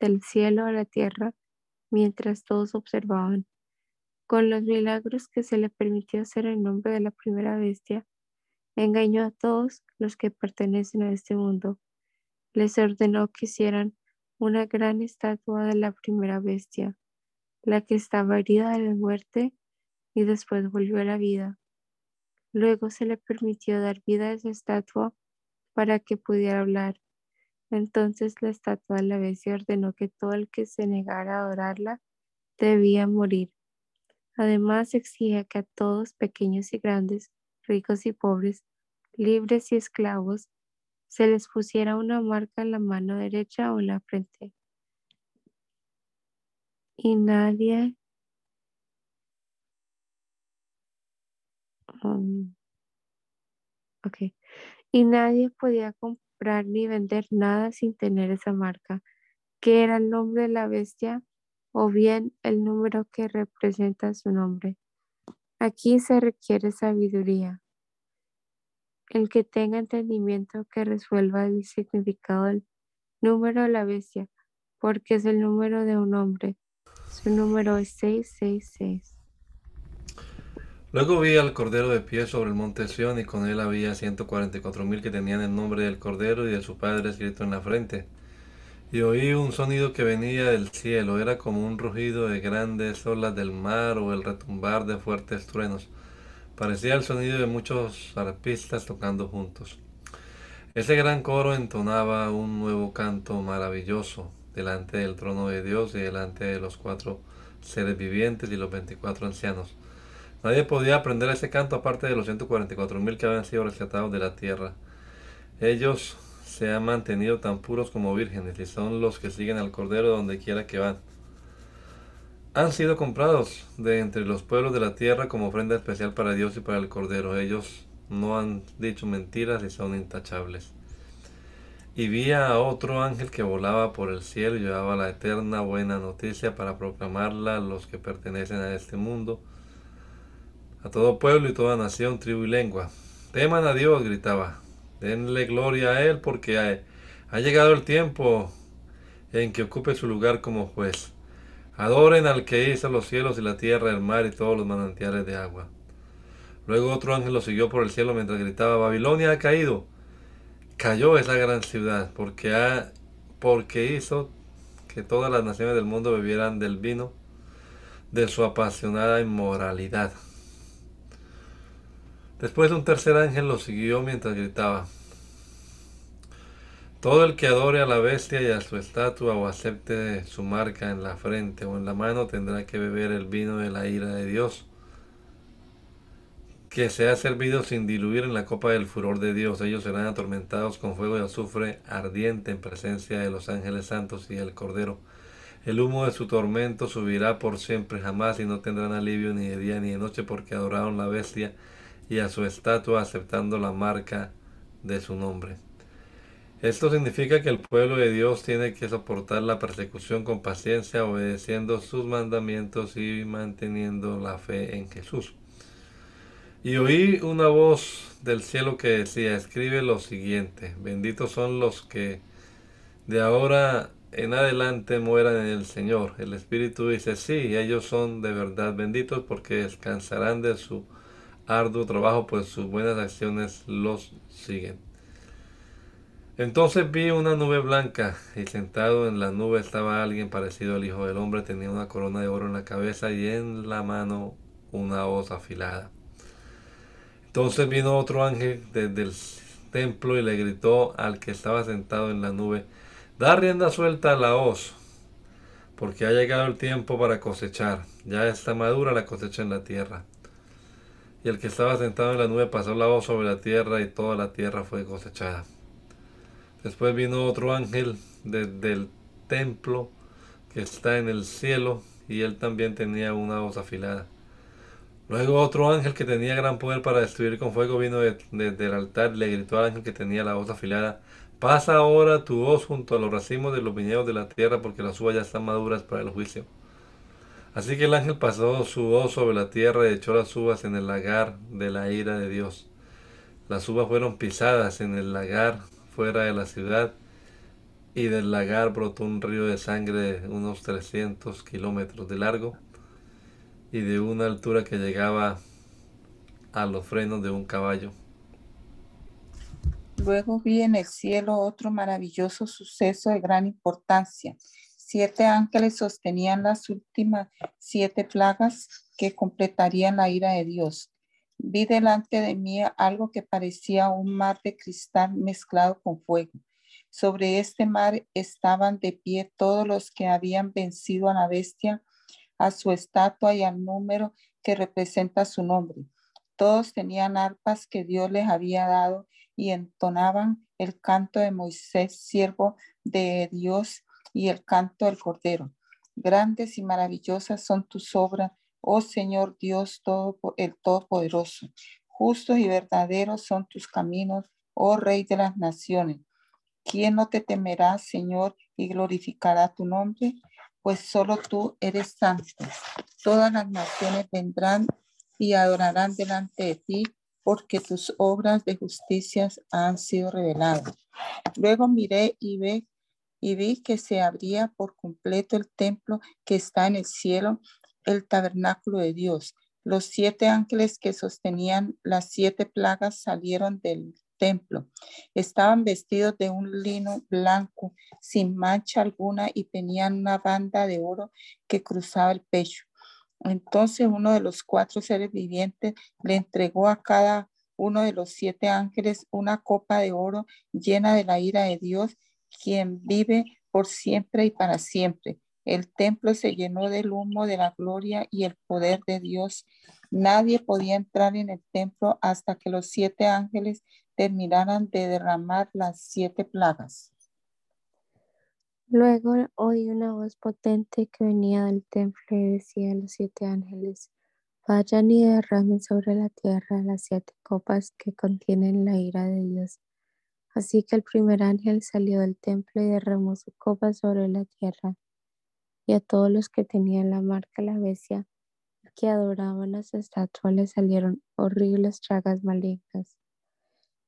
del cielo a la tierra mientras todos observaban. Con los milagros que se le permitió hacer en nombre de la primera bestia, engañó a todos los que pertenecen a este mundo. Les ordenó que hicieran una gran estatua de la primera bestia, la que estaba herida de la muerte y después volvió a la vida. Luego se le permitió dar vida a esa estatua para que pudiera hablar entonces la estatua de la bestia ordenó que todo el que se negara a adorarla debía morir. Además exigía que a todos, pequeños y grandes, ricos y pobres, libres y esclavos, se les pusiera una marca en la mano derecha o en la frente. Y nadie um, Y nadie podía ni vender nada sin tener esa marca, que era el nombre de la bestia o bien el número que representa su nombre. Aquí se requiere sabiduría. El que tenga entendimiento que resuelva el significado del número de la bestia, porque es el número de un hombre. Su número es 666. Luego vi al Cordero de pie sobre el monte Sión y con él había ciento cuarenta y cuatro mil que tenían el nombre del Cordero y de su Padre escrito en la frente. Y oí un sonido que venía del cielo, era como un rugido de grandes olas del mar o el retumbar de fuertes truenos. Parecía el sonido de muchos arpistas tocando juntos. Ese gran coro entonaba un nuevo canto maravilloso delante del trono de Dios y delante de los cuatro seres vivientes y los veinticuatro ancianos. Nadie podía aprender ese canto aparte de los 144.000 que habían sido rescatados de la tierra. Ellos se han mantenido tan puros como vírgenes y son los que siguen al Cordero donde quiera que van. Han sido comprados de entre los pueblos de la tierra como ofrenda especial para Dios y para el Cordero. Ellos no han dicho mentiras y son intachables. Y vi a otro ángel que volaba por el cielo y llevaba la eterna buena noticia para proclamarla a los que pertenecen a este mundo, a todo pueblo y toda nación, tribu y lengua. Teman a Dios, gritaba. Denle gloria a Él porque ha, llegado el tiempo en que ocupe su lugar como juez. Adoren al que hizo los cielos y la tierra, el mar y todos los manantiales de agua. Luego otro ángel lo siguió por el cielo mientras gritaba, Babilonia ha caído. Cayó esa gran ciudad porque, ha, porque hizo que todas las naciones del mundo bebieran del vino de su apasionada inmoralidad. Después un tercer ángel lo siguió mientras gritaba, todo el que adore a la bestia y a su estatua o acepte su marca en la frente o en la mano tendrá que beber el vino de la ira de Dios, que se ha servido sin diluir en la copa del furor de Dios. Ellos serán atormentados con fuego y azufre ardiente en presencia de los ángeles santos y del Cordero. El humo de su tormento subirá por siempre jamás y no tendrán alivio ni de día ni de noche porque adoraron la bestia y a su estatua aceptando la marca de su nombre. Esto significa que el pueblo de Dios tiene que soportar la persecución con paciencia, obedeciendo sus mandamientos y manteniendo la fe en Jesús. Y oí una voz del cielo que decía, escribe lo siguiente, benditos son los que de ahora en adelante mueran en el Señor. El Espíritu dice, sí, ellos son de verdad benditos porque descansarán de su arduo trabajo, pues sus buenas acciones los siguen. Entonces vi una nube blanca y sentado en la nube estaba alguien parecido al Hijo del Hombre. Tenía una corona de oro en la cabeza y en la mano una hoz afilada. Entonces vino otro ángel desde el templo y le gritó al que estaba sentado en la nube, da rienda suelta a la hoz, porque ha llegado el tiempo para cosechar. Ya está madura la cosecha en la tierra. Y el que estaba sentado en la nube pasó la hoz sobre la tierra y toda la tierra fue cosechada. Después vino otro ángel desde el templo que está en el cielo y él también tenía una hoz afilada. Luego otro ángel que tenía gran poder para destruir con fuego vino desde el altar y le gritó al ángel que tenía la hoz afilada, pasa ahora tu hoz junto a los racimos de los viñedos de la tierra porque las uvas ya están maduras para el juicio. Así que el ángel pasó su hoz sobre la tierra y echó las uvas en el lagar de la ira de Dios. Las uvas fueron pisadas en el lagar fuera de la ciudad y del lagar brotó un río de sangre de unos 300 kilómetros de largo y de una altura que llegaba a los frenos de un caballo. Luego vi en el cielo otro maravilloso suceso de gran importancia. Siete ángeles sostenían las últimas siete plagas que completarían la ira de Dios. Vi delante de mí algo que parecía un mar de cristal mezclado con fuego. Sobre este mar estaban de pie todos los que habían vencido a la bestia, a su estatua y al número que representa su nombre. Todos tenían arpas que Dios les había dado y entonaban el canto de Moisés, siervo de Dios, y el canto del Cordero. Grandes y maravillosas son tus obras, Oh Señor Dios todo, el Todopoderoso, justos y verdaderos son tus caminos, oh Rey de las naciones. ¿Quién no te temerá, Señor, y glorificará tu nombre? Pues solo tú eres santo. Todas las naciones vendrán y adorarán delante de ti, porque tus obras de justicia han sido reveladas. Luego miré y, ve, y vi que se abría por completo el templo que está en el cielo el tabernáculo de Dios. Los siete ángeles que sostenían las siete plagas salieron del templo. Estaban vestidos de un lino blanco, sin mancha alguna, y tenían una banda de oro que cruzaba el pecho. Entonces uno de los cuatro seres vivientes le entregó a cada uno de los siete ángeles una copa de oro llena de la ira de Dios, quien vive por siempre y para siempre. El templo se llenó del humo de la gloria y el poder de Dios. Nadie podía entrar en el templo hasta que los siete ángeles terminaran de derramar las siete plagas. Luego oí una voz potente que venía del templo y decía a los siete ángeles, vayan y derramen sobre la tierra las siete copas que contienen la ira de Dios. Así que el primer ángel salió del templo y derramó su copa sobre la tierra, y a todos los que tenían la marca la bestia y que adoraban a su estatua les salieron horribles chagas malignas.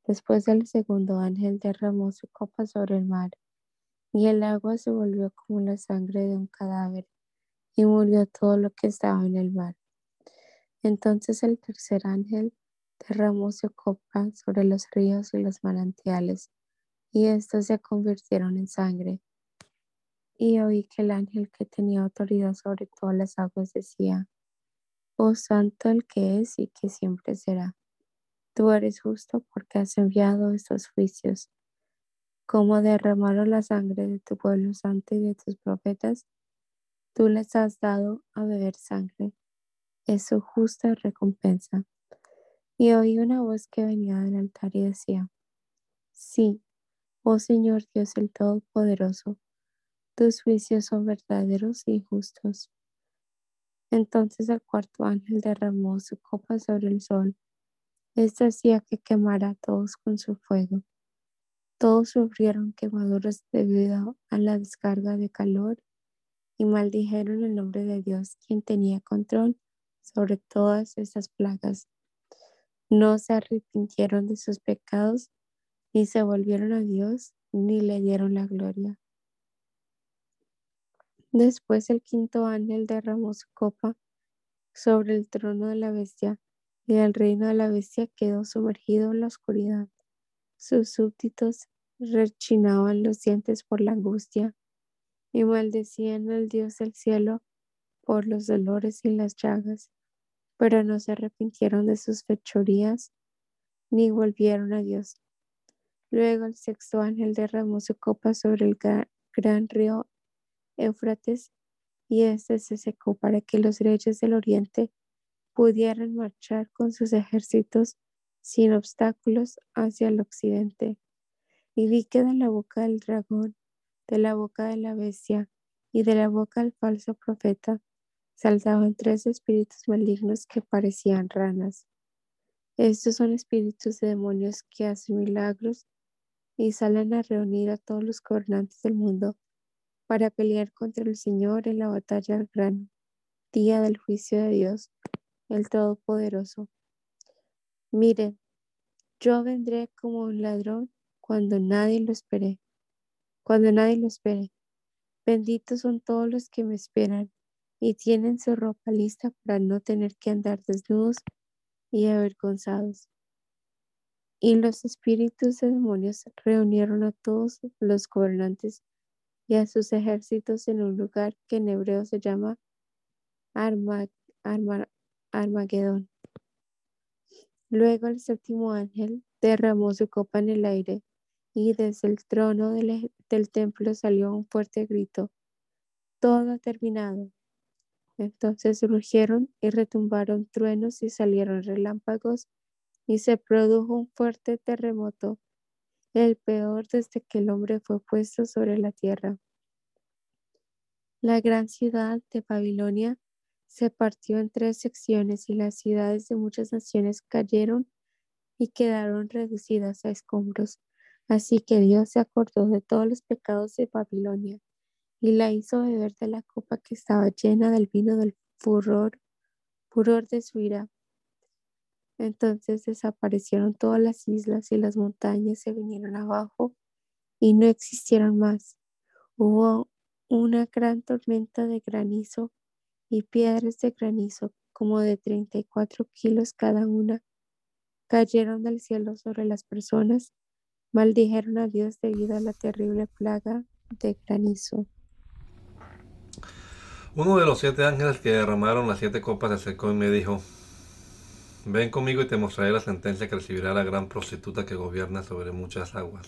Después el segundo ángel derramó su copa sobre el mar, y el agua se volvió como la sangre de un cadáver, y murió todo lo que estaba en el mar. Entonces el tercer ángel derramó su copa sobre los ríos y los manantiales, y estos se convirtieron en sangre. Y oí que el ángel que tenía autoridad sobre todas las aguas decía, Oh santo el que es y que siempre será. Tú eres justo porque has enviado estos juicios. Como derramaron la sangre de tu pueblo santo y de tus profetas, tú les has dado a beber sangre es su justa recompensa. Y oí una voz que venía del altar y decía, Sí, oh Señor Dios el Todopoderoso, tus juicios son verdaderos y justos. Entonces el cuarto ángel derramó su copa sobre el sol. Este hacía que quemara a todos con su fuego. Todos sufrieron quemaduras debido a la descarga de calor y maldijeron el nombre de Dios, quien tenía control sobre todas estas plagas. No se arrepintieron de sus pecados, ni se volvieron a Dios, ni le dieron la gloria. Después el quinto ángel derramó su copa sobre el trono de la bestia, y el reino de la bestia quedó sumergido en la oscuridad. Sus súbditos rechinaban los dientes por la angustia y maldecían al Dios del cielo por los dolores y las llagas pero no se arrepintieron de sus fechorías ni volvieron a Dios. Luego el sexto ángel derramó su copa sobre el gran, río Éufrates y éste se secó para que los reyes del oriente pudieran marchar con sus ejércitos sin obstáculos hacia el occidente. Y vi que de la boca del dragón, de la boca de la bestia y de la boca del falso profeta saltaban tres espíritus malignos que parecían ranas. Estos son espíritus de demonios que hacen milagros y salen a reunir a todos los gobernantes del mundo para pelear contra el Señor en la batalla del gran día del juicio de Dios, el Todopoderoso. Miren, yo vendré como un ladrón cuando nadie lo espere, cuando nadie lo espere. Benditos son todos los que me esperan y tienen su ropa lista para no tener que andar desnudos y avergonzados. Y los espíritus de demonios reunieron a todos los gobernantes y a sus ejércitos en un lugar que en hebreo se llama Armagedón. Luego el séptimo ángel derramó su copa en el aire y desde el trono del, del templo salió un fuerte grito. Todo ha terminado. Entonces rugieron y retumbaron truenos y salieron relámpagos y se produjo un fuerte terremoto, el peor desde que el hombre fue puesto sobre la tierra. La gran ciudad de Babilonia se partió en tres secciones y las ciudades de muchas naciones cayeron y quedaron reducidas a escombros. Así que Dios se acordó de todos los pecados de Babilonia y la hizo beber de la copa que estaba llena del vino del furor, furor de su ira. Entonces desaparecieron todas las islas y las montañas se vinieron abajo y no existieron más. Hubo una gran tormenta de granizo y piedras de granizo como de 34 kilos cada una cayeron del cielo sobre las personas, maldijeron a Dios debido a la terrible plaga de granizo. Uno de los siete ángeles que derramaron las siete copas se acercó y me dijo, ven conmigo y te mostraré la sentencia que recibirá la gran prostituta que gobierna sobre muchas aguas.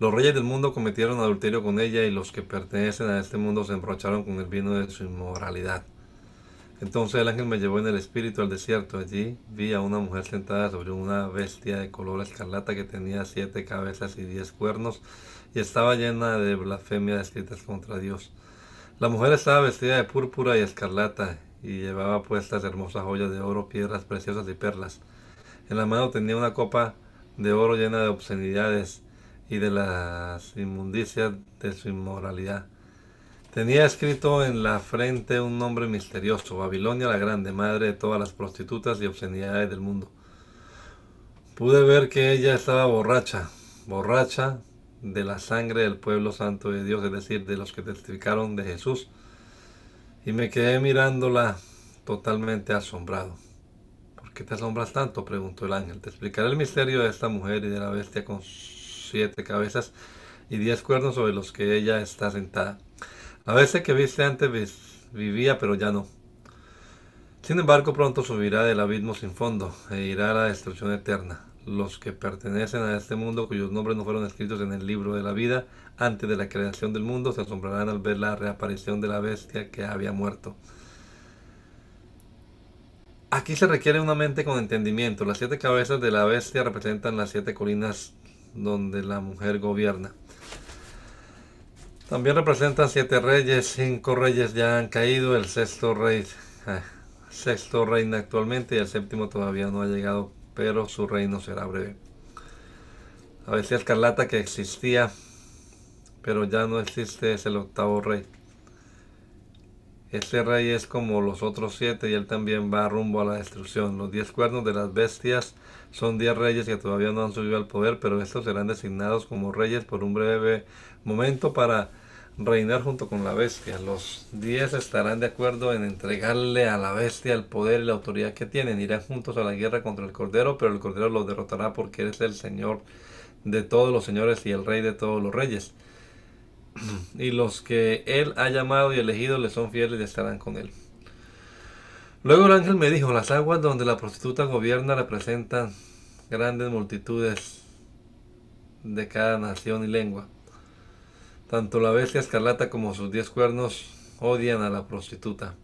Los reyes del mundo cometieron adulterio con ella y los que pertenecen a este mundo se emborracharon con el vino de su inmoralidad. Entonces el ángel me llevó en el espíritu al desierto. Allí vi a una mujer sentada sobre una bestia de color escarlata que tenía siete cabezas y diez cuernos y estaba llena de blasfemias escritas contra Dios. La mujer estaba vestida de púrpura y escarlata y llevaba puestas hermosas joyas de oro, piedras preciosas y perlas. En la mano tenía una copa de oro llena de obscenidades y de las inmundicias de su inmoralidad. Tenía escrito en la frente un nombre misterioso, Babilonia la Grande, madre de todas las prostitutas y obscenidades del mundo. Pude ver que ella estaba borracha, borracha de la sangre del pueblo santo de Dios, es decir, de los que testificaron de Jesús, y me quedé mirándola totalmente asombrado. ¿Por qué te asombras tanto? preguntó el ángel. Te explicaré el misterio de esta mujer y de la bestia con siete cabezas y diez cuernos sobre los que ella está sentada. La bestia que viste antes vivía, pero ya no. Sin embargo, pronto subirá del abismo sin fondo e irá a la destrucción eterna. Los que pertenecen a este mundo, cuyos nombres no fueron escritos en el libro de la vida antes de la creación del mundo, se asombrarán al ver la reaparición de la bestia que había muerto. Aquí se requiere una mente con entendimiento. Las siete cabezas de la bestia representan las siete colinas donde la mujer gobierna. También representan siete reyes, cinco reyes ya han caído, el sexto rey, eh, sexto reina actualmente y el séptimo todavía no ha llegado, pero su reino será breve. La bestia escarlata que existía, pero ya no existe, es el octavo rey. Este rey es como los otros siete y él también va rumbo a la destrucción. Los diez cuernos de las bestias son diez reyes que todavía no han subido al poder, pero estos serán designados como reyes por un breve momento para reinar junto con la bestia. Los diez estarán de acuerdo en entregarle a la bestia el poder y la autoridad que tienen. Irán juntos a la guerra contra el Cordero, pero el Cordero los derrotará porque es el Señor de todos los señores y el Rey de todos los reyes. y los que él ha llamado y elegido le son fieles y estarán con él. Luego el ángel me dijo, las aguas donde la prostituta gobierna representan grandes multitudes de cada nación y lengua. Tanto la bestia escarlata como sus diez cuernos odian a la prostituta.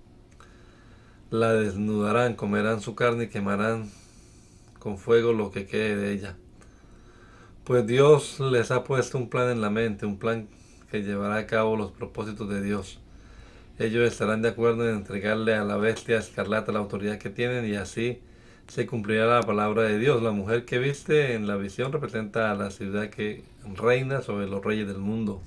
La desnudarán, comerán su carne y quemarán con fuego lo que quede de ella. Pues Dios les ha puesto un plan en la mente, un plan que llevará a cabo los propósitos de Dios. Ellos estarán de acuerdo en entregarle a la bestia escarlata la autoridad que tienen y así se cumplirá la palabra de Dios. La mujer que viste en la visión representa a la ciudad que reina sobre los reyes del mundo.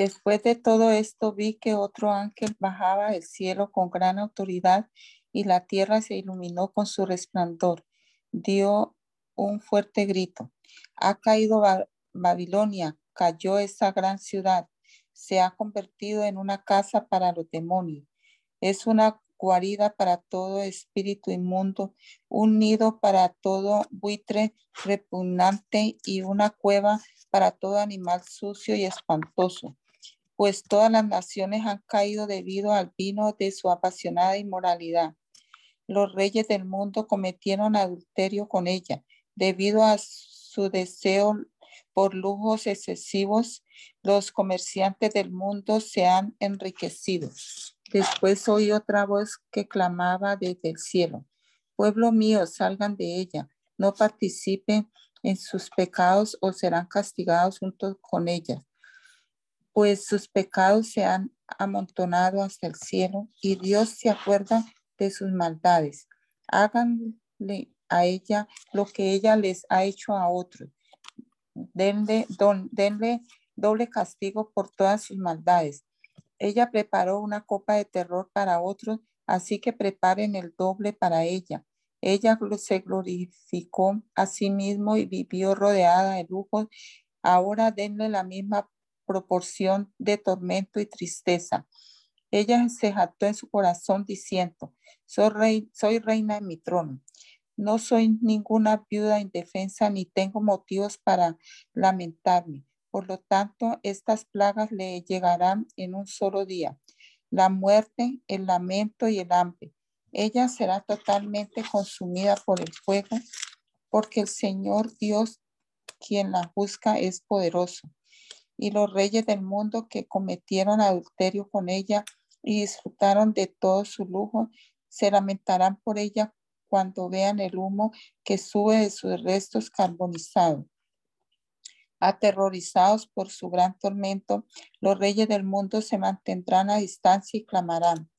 Después de todo esto vi que otro ángel bajaba del cielo con gran autoridad y la tierra se iluminó con su resplandor. Dio un fuerte grito. Ha caído Babilonia, cayó esa gran ciudad, se ha convertido en una casa para los demonios. Es una guarida para todo espíritu inmundo, un nido para todo buitre repugnante y una cueva para todo animal sucio y espantoso. Pues todas las naciones han caído debido al vino de su apasionada inmoralidad. Los reyes del mundo cometieron adulterio con ella debido a su deseo por lujos excesivos, los comerciantes del mundo se han enriquecido. Después oí otra voz que clamaba desde el cielo, pueblo mío, salgan de ella, no participen en sus pecados o serán castigados junto con ella, pues sus pecados se han amontonado hasta el cielo y Dios se acuerda de sus maldades. Háganle a ella lo que ella les ha hecho a otros denle, denle doble castigo por todas sus maldades. Ella preparó una copa de terror para otros, así que preparen el doble para ella. Ella se glorificó a sí mismo y vivió rodeada de lujos. Ahora denle la misma proporción de tormento y tristeza. Ella se jactó en su corazón diciendo, soy, soy reina en mi trono. No soy ninguna viuda indefensa ni tengo motivos para lamentarme. Por lo tanto, estas plagas le llegarán en un solo día. La muerte, el lamento y el hambre. Ella será totalmente consumida por el fuego, porque el Señor Dios, quien la juzga, es poderoso. Y los reyes del mundo que cometieron adulterio con ella y disfrutaron de todo su lujo, se lamentarán por ella cuando vean el humo que sube de sus restos carbonizados. Aterrorizados por su gran tormento, los reyes del mundo se mantendrán a distancia y clamarán,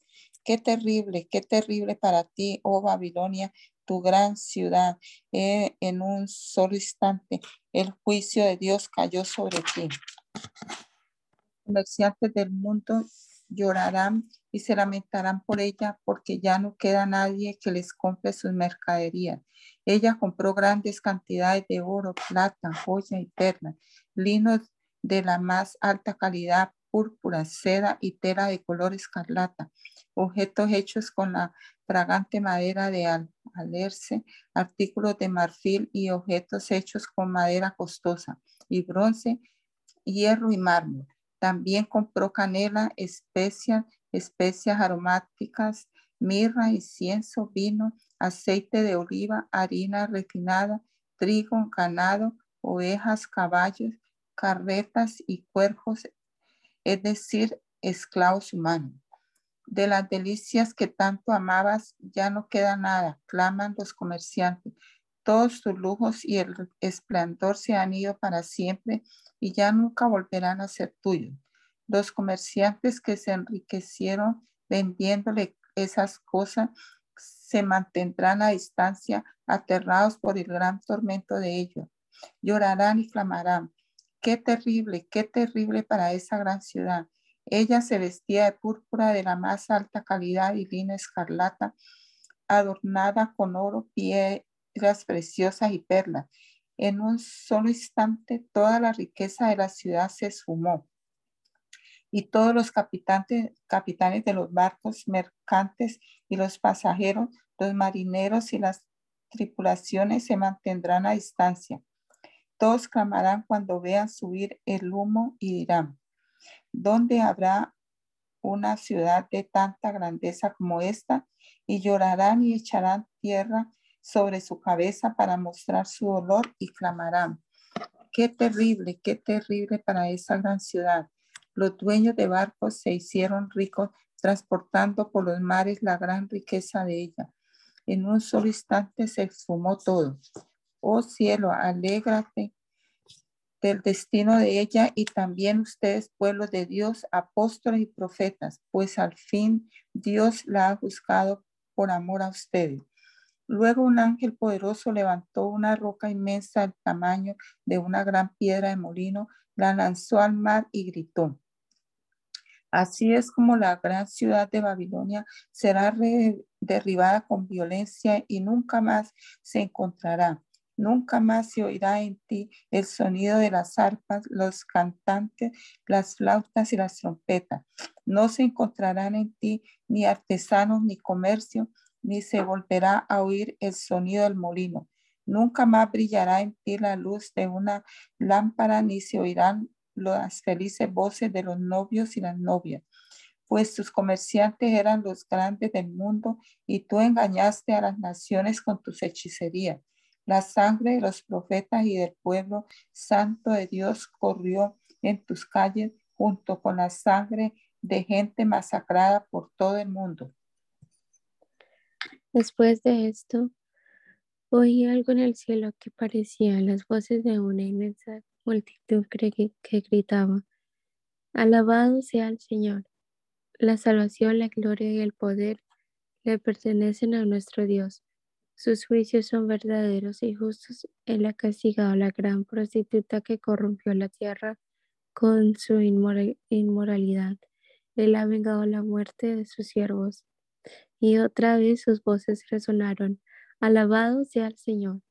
qué terrible, qué terrible para ti, oh Babilonia, tu gran ciudad. Eh, en un solo instante, el juicio de Dios cayó sobre ti. Comerciantes del mundo llorarán y se lamentarán por ella porque ya no queda nadie que les compre sus mercaderías. Ella compró grandes cantidades de oro, plata, joya y perlas, linos de la más alta calidad, púrpura, seda y tela de color escarlata, objetos hechos con la fragante madera de alerce, artículos de marfil y objetos hechos con madera costosa y bronce, hierro y mármol. También compró canela, especias, especias aromáticas, mirra, incienso, vino, aceite de oliva, harina refinada, trigo, ganado, ovejas, caballos, carretas y cuerpos, es decir, esclavos humanos. De las delicias que tanto amabas ya no queda nada, claman los comerciantes. Todos sus lujos y el esplendor se han ido para siempre y ya nunca volverán a ser tuyos. Los comerciantes que se enriquecieron vendiéndole esas cosas se mantendrán a distancia, aterrados por el gran tormento de ellos. Llorarán y clamarán. Qué terrible, qué terrible para esa gran ciudad. Ella se vestía de púrpura de la más alta calidad y lino escarlata, adornada con oro, piedras preciosas y perlas. En un solo instante toda la riqueza de la ciudad se esfumó y todos los capitanes, de los barcos mercantes y los pasajeros, los marineros y las tripulaciones se mantendrán a distancia. Todos clamarán cuando vean subir el humo y dirán, ¿dónde habrá una ciudad de tanta grandeza como esta? Y llorarán y echarán tierra sobre su cabeza para mostrar su dolor y clamarán, qué terrible, qué terrible para esa gran ciudad los dueños de barcos se hicieron ricos transportando por los mares la gran riqueza de ella. En un solo instante se esfumó todo. Oh cielo, alégrate del destino de ella y también ustedes, pueblo de Dios, apóstoles y profetas, pues al fin Dios la ha juzgado por amor a ustedes. Luego un ángel poderoso levantó una roca inmensa del tamaño de una gran piedra de molino, la lanzó al mar y gritó, Así es como la gran ciudad de Babilonia será derribada con violencia y nunca más se encontrará. Nunca más se oirá en ti el sonido de las arpas, los cantantes, las flautas y las trompetas. No se encontrarán en ti ni artesanos ni comercio, ni se volverá a oír el sonido del molino. Nunca más brillará en ti la luz de una lámpara, ni se oirán las felices voces de los novios y las novias, pues tus comerciantes eran los grandes del mundo y tú engañaste a las naciones con tus hechicerías. La sangre de los profetas y del pueblo santo de Dios corrió en tus calles junto con la sangre de gente masacrada por todo el mundo. Después de esto, oí algo en el cielo que parecía las voces de una inmensa multitud que gritaba, Alabado sea el Señor. La salvación, la gloria y el poder le pertenecen a nuestro Dios. Sus juicios son verdaderos y justos. Él ha castigado a la gran prostituta que corrompió la tierra con su inmoralidad. Él ha vengado la muerte de sus siervos. Y otra vez sus voces resonaron. Alabado sea el Señor.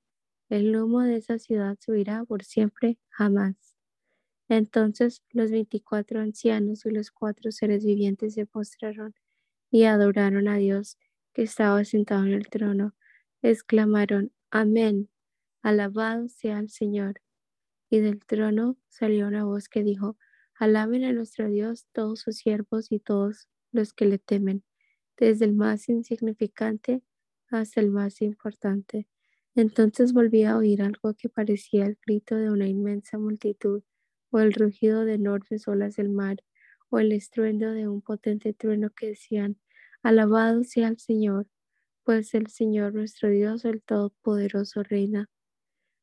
El humo de esa ciudad subirá por siempre, jamás. Entonces los veinticuatro ancianos y los cuatro seres vivientes se postraron y adoraron a Dios que estaba sentado en el trono. Exclamaron, Amén, alabado sea el Señor. Y del trono salió una voz que dijo, Alaben a nuestro Dios todos sus siervos y todos los que le temen, desde el más insignificante hasta el más importante. Entonces volví a oír algo que parecía el grito de una inmensa multitud, o el rugido de enormes olas del mar, o el estruendo de un potente trueno que decían, Alabado sea el Señor, pues el Señor nuestro Dios, el Todopoderoso, reina.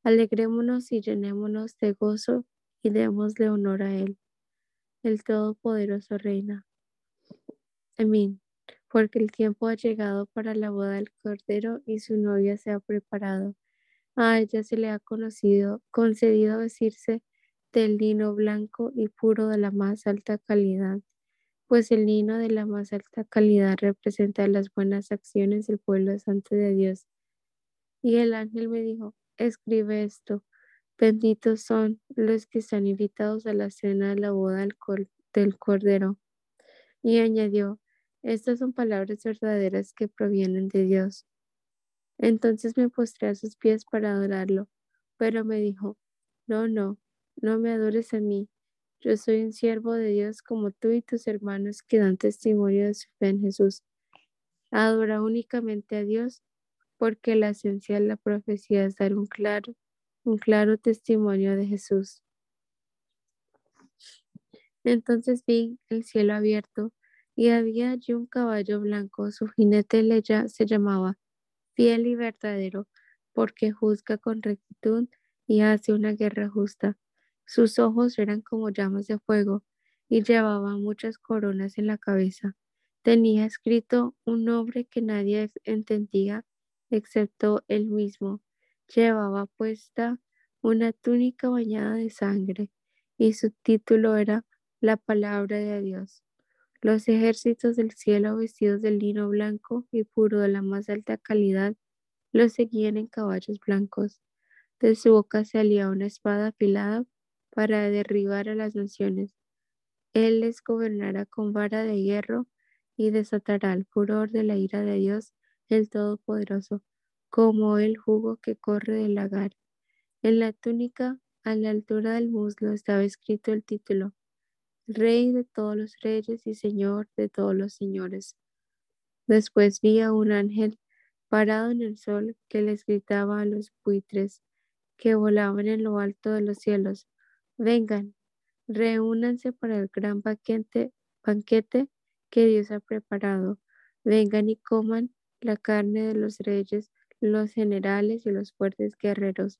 Alegrémonos y llenémonos de gozo y démosle honor a Él, el Todopoderoso reina. Amén. Porque el tiempo ha llegado para la boda del Cordero y su novia se ha preparado. A ella se le ha conocido, concedido vestirse del lino blanco y puro de la más alta calidad, pues el lino de la más alta calidad representa las buenas acciones del pueblo santo de Dios. Y el ángel me dijo, escribe esto, benditos son los que están invitados a la cena de la boda del Cordero. Y añadió, estas son palabras verdaderas que provienen de Dios. Entonces me postré a sus pies para adorarlo, pero me dijo, no, no, no me adores a mí. Yo soy un siervo de Dios como tú y tus hermanos que dan testimonio de su fe en Jesús. Adora únicamente a Dios, porque la esencia de la profecía es dar un claro, un claro testimonio de Jesús. Entonces vi el cielo abierto y había allí un caballo blanco. Su jinete se llamaba fiel y verdadero, porque juzga con rectitud y hace una guerra justa. Sus ojos eran como llamas de fuego y llevaba muchas coronas en la cabeza. Tenía escrito un nombre que nadie entendía excepto él mismo. Llevaba puesta una túnica bañada de sangre y su título era La palabra de Dios. Los ejércitos del cielo vestidos de lino blanco y puro de la más alta calidad los seguían en caballos blancos. De su boca salía una espada afilada para derribar a las naciones. Él les gobernará con vara de hierro y desatará el furor de la ira de Dios, el Todopoderoso, como el jugo que corre del lagar. En la túnica, a la altura del muslo, estaba escrito el título Rey de todos los reyes y Señor de todos los señores. Después vi a un ángel parado en el sol que les gritaba a los buitres que volaban en lo alto de los cielos, vengan, reúnanse para el gran banquete, banquete que Dios ha preparado, vengan y coman la carne de los reyes, los generales y los fuertes guerreros,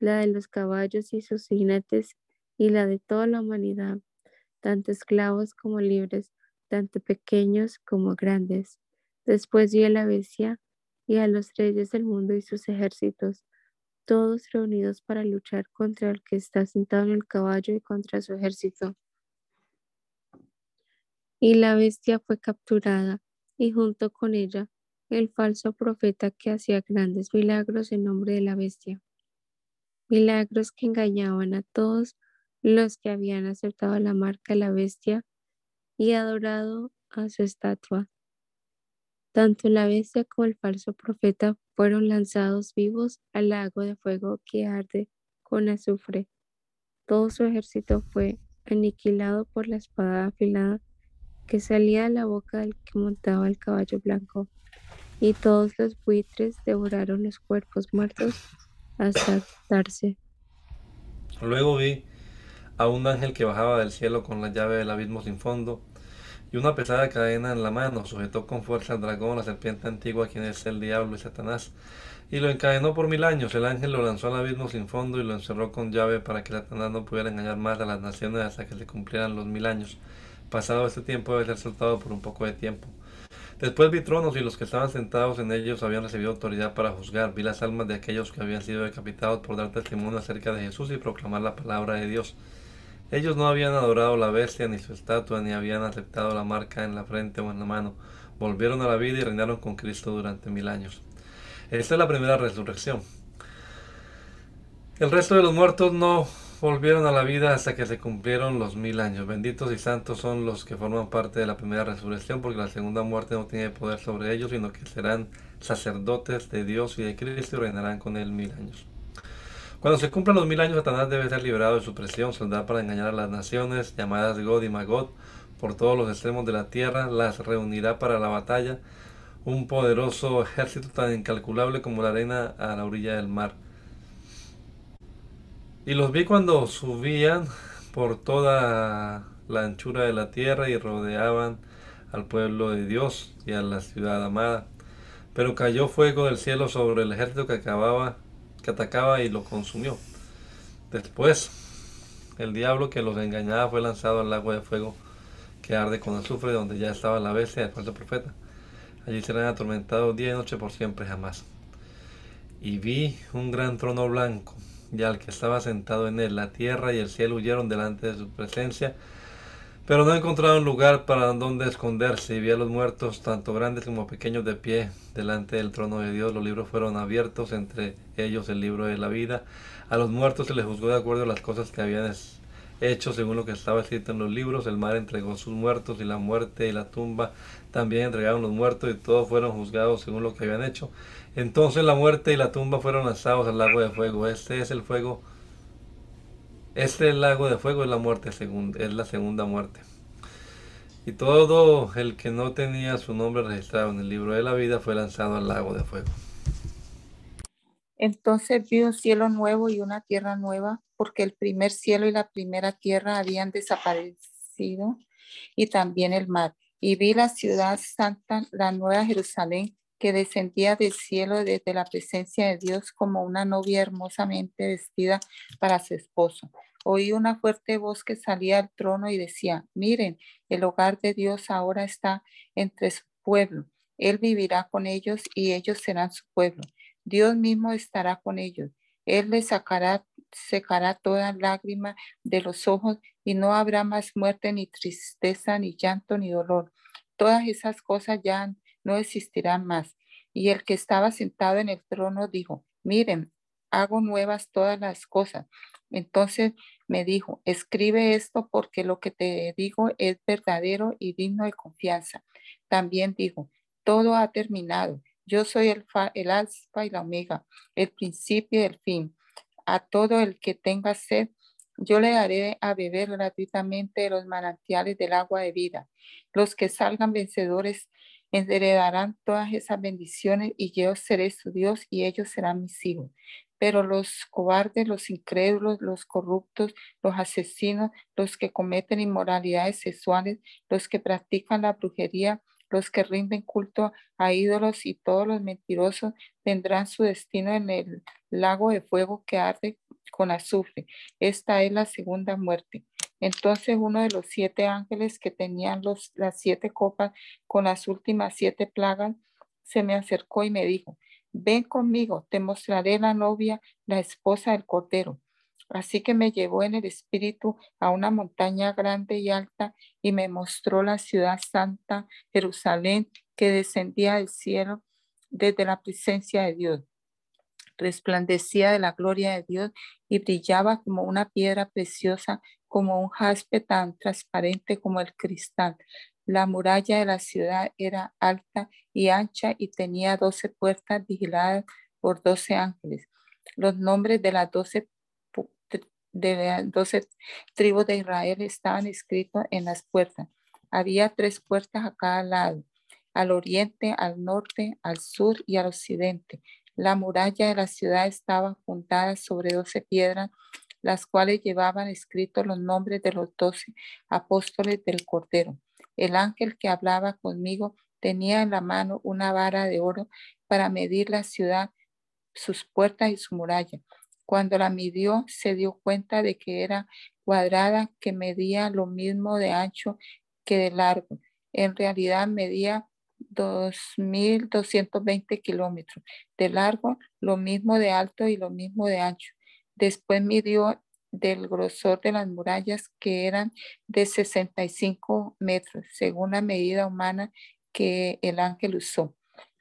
la de los caballos y sus jinetes y la de toda la humanidad tanto esclavos como libres, tanto pequeños como grandes. Después vi a la bestia y a los reyes del mundo y sus ejércitos, todos reunidos para luchar contra el que está sentado en el caballo y contra su ejército. Y la bestia fue capturada, y junto con ella el falso profeta que hacía grandes milagros en nombre de la bestia. Milagros que engañaban a todos los que habían aceptado la marca de la bestia y adorado a su estatua. Tanto la bestia como el falso profeta fueron lanzados vivos al lago de fuego que arde con azufre. Todo su ejército fue aniquilado por la espada afilada que salía de la boca del que montaba el caballo blanco, y todos los buitres devoraron los cuerpos muertos hasta darse. Luego vi a un ángel que bajaba del cielo con la llave del abismo sin fondo y una pesada cadena en la mano, sujetó con fuerza al dragón, la serpiente antigua, quien es el diablo y Satanás, y lo encadenó por mil años. El ángel lo lanzó al abismo sin fondo y lo encerró con llave para que Satanás no pudiera engañar más a las naciones hasta que se cumplieran los mil años. Pasado este tiempo debe ser soltado por un poco de tiempo. Después vi tronos y los que estaban sentados en ellos habían recibido autoridad para juzgar. Vi las almas de aquellos que habían sido decapitados por dar testimonio acerca de Jesús y proclamar la palabra de Dios. Ellos no habían adorado la bestia ni su estatua, ni habían aceptado la marca en la frente o en la mano. Volvieron a la vida y reinaron con Cristo durante mil años. Esta es la primera resurrección. El resto de los muertos no volvieron a la vida hasta que se cumplieron los mil años. Benditos y santos son los que forman parte de la primera resurrección, porque la segunda muerte no tiene poder sobre ellos, sino que serán sacerdotes de Dios y de Cristo y reinarán con él mil años. Cuando se cumplan los mil años, Satanás debe ser liberado de su presión, soldar para engañar a las naciones, llamadas God y Magod, por todos los extremos de la tierra, las reunirá para la batalla, un poderoso ejército tan incalculable como la arena a la orilla del mar. Y los vi cuando subían por toda la anchura de la tierra y rodeaban al pueblo de Dios y a la ciudad amada. Pero cayó fuego del cielo sobre el ejército que acababa que atacaba y lo consumió. Después, el diablo que los engañaba fue lanzado al agua de fuego que arde con azufre, donde ya estaba la bestia del falso profeta. Allí serán atormentados día y noche por siempre jamás. Y vi un gran trono blanco, y al que estaba sentado en él, la tierra y el cielo huyeron delante de su presencia, pero no encontraron lugar para donde esconderse, y vi a los muertos, tanto grandes como pequeños, de pie delante del trono de Dios. Los libros fueron abiertos, entre ellos el libro de la vida. A los muertos se les juzgó de acuerdo a las cosas que habían hecho según lo que estaba escrito en los libros. El mar entregó sus muertos y la muerte y la tumba también entregaron los muertos y todos fueron juzgados según lo que habían hecho. Entonces la muerte y la tumba fueron lanzados al lago de fuego. Este es el fuego. Este lago de fuego es la muerte es la segunda muerte. Y todo el que no tenía su nombre registrado en el libro de la vida fue lanzado al lago de fuego. Entonces vi un cielo nuevo y una tierra nueva, porque el primer cielo y la primera tierra habían desaparecido, y también el mar. Y vi la ciudad santa, la nueva Jerusalén, que descendía del cielo desde la presencia de Dios como una novia hermosamente vestida para su esposo. Oí una fuerte voz que salía del trono y decía, miren, el hogar de Dios ahora está entre su pueblo. Él vivirá con ellos y ellos serán su pueblo. Dios mismo estará con ellos. Él les sacará, secará toda lágrima de los ojos y no habrá más muerte, ni tristeza, ni llanto, ni dolor. Todas esas cosas ya no existirán más. Y el que estaba sentado en el trono dijo, miren, hago nuevas todas las cosas. Entonces me dijo, escribe esto porque lo que te digo es verdadero y digno de confianza. También dijo, todo ha terminado. Yo soy el, el alfa y la omega, el principio y el fin. A todo el que tenga sed, yo le daré a beber gratuitamente de los manantiales del agua de vida. Los que salgan vencedores heredarán todas esas bendiciones y yo seré su Dios y ellos serán mis hijos. Pero los cobardes, los incrédulos, los corruptos, los asesinos, los que cometen inmoralidades sexuales, los que practican la brujería, los que rinden culto a ídolos y todos los mentirosos tendrán su destino en el lago de fuego que arde con azufre. Esta es la segunda muerte. Entonces uno de los siete ángeles que tenían los, las siete copas con las últimas siete plagas se me acercó y me dijo, ven conmigo, te mostraré la novia, la esposa del cordero. Así que me llevó en el espíritu a una montaña grande y alta y me mostró la ciudad santa, Jerusalén, que descendía del cielo desde la presencia de Dios. Resplandecía de la gloria de Dios y brillaba como una piedra preciosa, como un jaspe tan transparente como el cristal. La muralla de la ciudad era alta y ancha y tenía doce puertas vigiladas por doce ángeles. Los nombres de las doce de las doce tribus de Israel estaban escritos en las puertas. Había tres puertas a cada lado, al oriente, al norte, al sur y al occidente. La muralla de la ciudad estaba fundada sobre doce piedras, las cuales llevaban escritos los nombres de los doce apóstoles del Cordero. El ángel que hablaba conmigo tenía en la mano una vara de oro para medir la ciudad, sus puertas y su muralla. Cuando la midió, se dio cuenta de que era cuadrada, que medía lo mismo de ancho que de largo. En realidad medía 2.220 kilómetros de largo, lo mismo de alto y lo mismo de ancho. Después midió del grosor de las murallas que eran de 65 metros, según la medida humana que el ángel usó.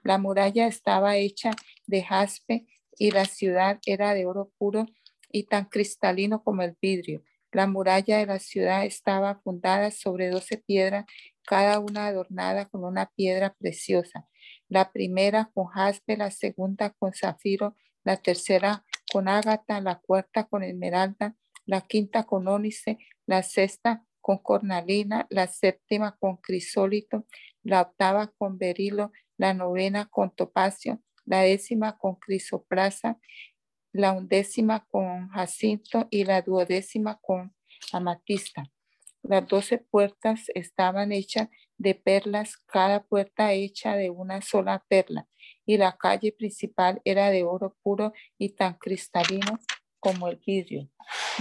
La muralla estaba hecha de jaspe y la ciudad era de oro puro y tan cristalino como el vidrio. La muralla de la ciudad estaba fundada sobre doce piedras, cada una adornada con una piedra preciosa. La primera con jaspe, la segunda con zafiro, la tercera con ágata, la cuarta con esmeralda, la quinta con ónice, la sexta con cornalina, la séptima con crisólito, la octava con berilo, la novena con topacio, la décima con crisoprasa, la undécima con jacinto y la duodécima con amatista. Las doce puertas estaban hechas de perlas, cada puerta hecha de una sola perla, y la calle principal era de oro puro y tan cristalino como el vidrio.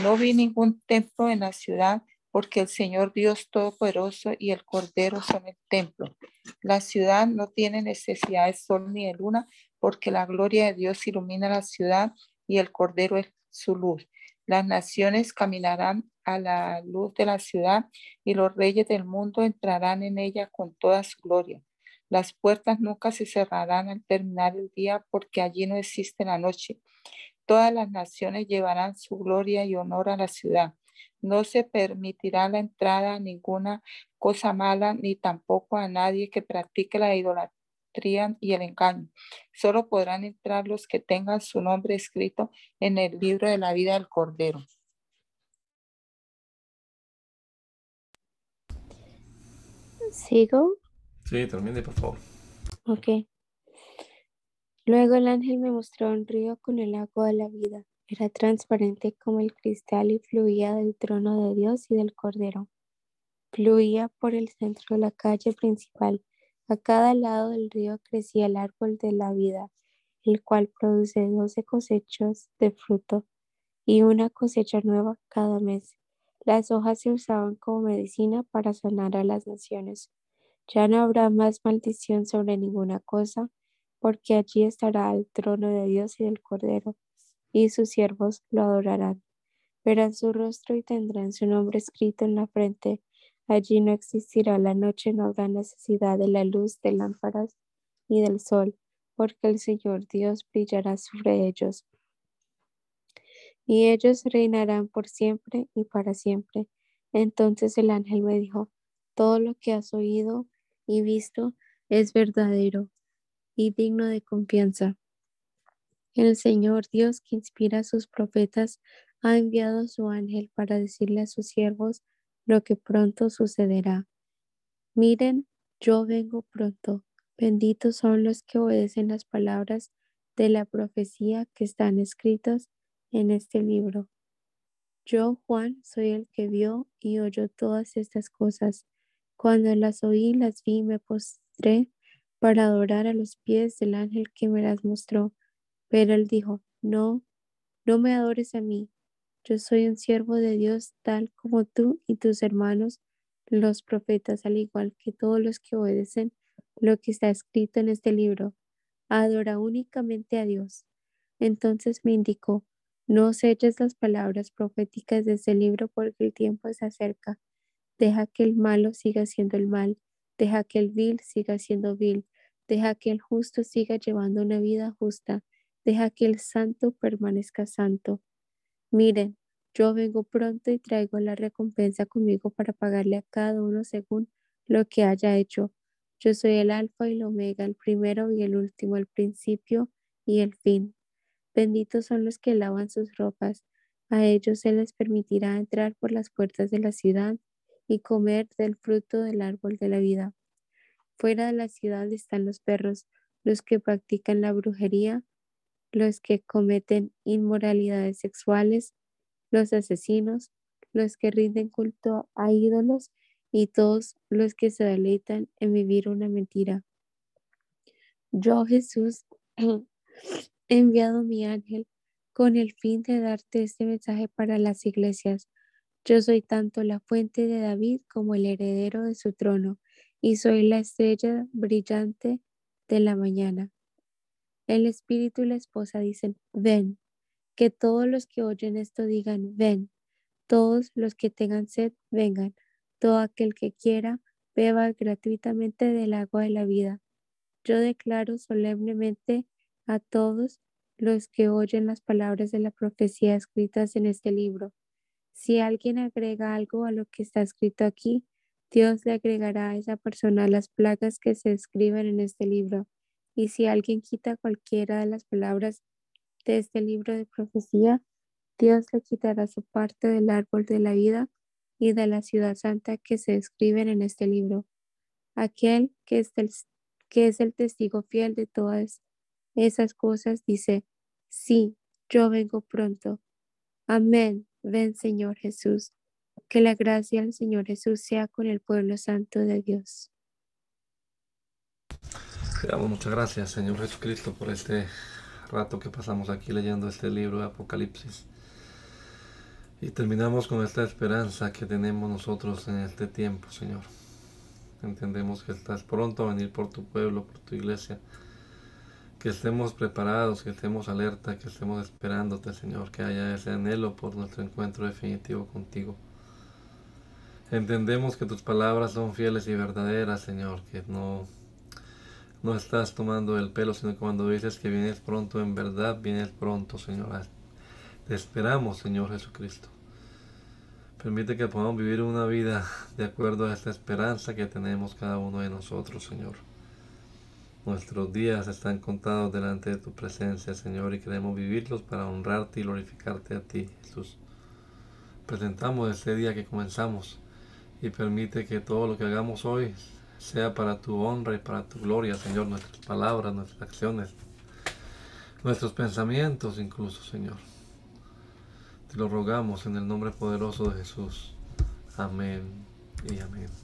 No vi ningún templo en la ciudad porque el Señor Dios Todopoderoso y el Cordero son el templo. La ciudad no tiene necesidad de sol ni de luna, porque la gloria de Dios ilumina la ciudad y el Cordero es su luz. Las naciones caminarán a la luz de la ciudad y los reyes del mundo entrarán en ella con toda su gloria. Las puertas nunca se cerrarán al terminar el día porque allí no existe la noche. Todas las naciones llevarán su gloria y honor a la ciudad. No se permitirá la entrada a ninguna cosa mala, ni tampoco a nadie que practique la idolatría y el engaño. Solo podrán entrar los que tengan su nombre escrito en el libro de la vida del Cordero. ¿Sigo? Sí, termine, por favor. Ok. Luego el ángel me mostró un río con el agua de la vida era transparente como el cristal y fluía del trono de Dios y del Cordero. Fluía por el centro de la calle principal. A cada lado del río crecía el árbol de la vida, el cual produce doce cosechas de fruto y una cosecha nueva cada mes. Las hojas se usaban como medicina para sanar a las naciones. Ya no habrá más maldición sobre ninguna cosa, porque allí estará el trono de Dios y del Cordero y sus siervos lo adorarán. Verán su rostro y tendrán su nombre escrito en la frente. Allí no existirá la noche, no habrá necesidad de la luz de lámparas ni del sol, porque el Señor Dios brillará sobre ellos. Y ellos reinarán por siempre y para siempre. Entonces el ángel me dijo, todo lo que has oído y visto es verdadero y digno de confianza. El Señor Dios que inspira a sus profetas ha enviado a su ángel para decirle a sus siervos lo que pronto sucederá. Miren, yo vengo pronto. Benditos son los que obedecen las palabras de la profecía que están escritas en este libro. Yo, Juan, soy el que vio y oyó todas estas cosas. Cuando las oí, las vi y me postré para adorar a los pies del ángel que me las mostró. Pero él dijo, no, no me adores a mí. Yo soy un siervo de Dios tal como tú y tus hermanos, los profetas, al igual que todos los que obedecen lo que está escrito en este libro. Adora únicamente a Dios. Entonces me indicó, no selles las palabras proféticas de este libro porque el tiempo se acerca. Deja que el malo siga siendo el mal, deja que el vil siga siendo vil, deja que el justo siga llevando una vida justa Deja que el santo permanezca santo. Miren, yo vengo pronto y traigo la recompensa conmigo para pagarle a cada uno según lo que haya hecho. Yo soy el alfa y el omega, el primero y el último, el principio y el fin. Benditos son los que lavan sus ropas. A ellos se les permitirá entrar por las puertas de la ciudad y comer del fruto del árbol de la vida. Fuera de la ciudad están los perros, los que practican la brujería, los que cometen inmoralidades sexuales, los asesinos, los que rinden culto a ídolos y todos los que se deleitan en vivir una mentira. Yo, Jesús, he enviado mi ángel con el fin de darte este mensaje para las iglesias. Yo soy tanto la fuente de David como el heredero de su trono, y soy la estrella brillante de la mañana. El espíritu y la esposa dicen, ven. Que todos los que oyen esto digan, ven. Todos los que tengan sed, vengan. Todo aquel que quiera, beba gratuitamente del agua de la vida. Yo declaro solemnemente a todos los que oyen las palabras de la profecía escritas en este libro. Si alguien agrega algo a lo que está escrito aquí, Dios le agregará a esa persona las plagas que se escriben en este libro. Y si alguien quita cualquiera de las palabras de este libro de profecía, Dios le quitará su parte del árbol de la vida y de la ciudad santa que se escriben en este libro. Aquel que es, el, que es el testigo fiel de todas esas cosas dice, sí, yo vengo pronto. Amén. Ven, Señor Jesús. Que la gracia del Señor Jesús sea con el pueblo santo de Dios. Te damos muchas gracias, Señor Jesucristo, por este rato que pasamos aquí leyendo este libro de Apocalipsis. Y terminamos con esta esperanza que tenemos nosotros en este tiempo, Señor. Entendemos que estás pronto a venir por tu pueblo, por tu iglesia. Que estemos preparados, que estemos alerta, que estemos esperándote, Señor. Que haya ese anhelo por nuestro encuentro definitivo contigo. Entendemos que tus palabras son fieles y verdaderas, Señor. Que no, no estás tomando el pelo, sino que cuando dices que vienes pronto, en verdad vienes pronto, Señor. Te esperamos, Señor Jesucristo. Permite que podamos vivir una vida de acuerdo a esta esperanza que tenemos cada uno de nosotros, Señor. Nuestros días están contados delante de tu presencia, Señor, y queremos vivirlos para honrarte y glorificarte a ti, Jesús. Presentamos este día que comenzamos y permite que todo lo que hagamos hoy sea para tu honra y para tu gloria, Señor, nuestras palabras, nuestras acciones, nuestros pensamientos incluso, Señor lo rogamos en el nombre poderoso de Jesús. Amén y amén.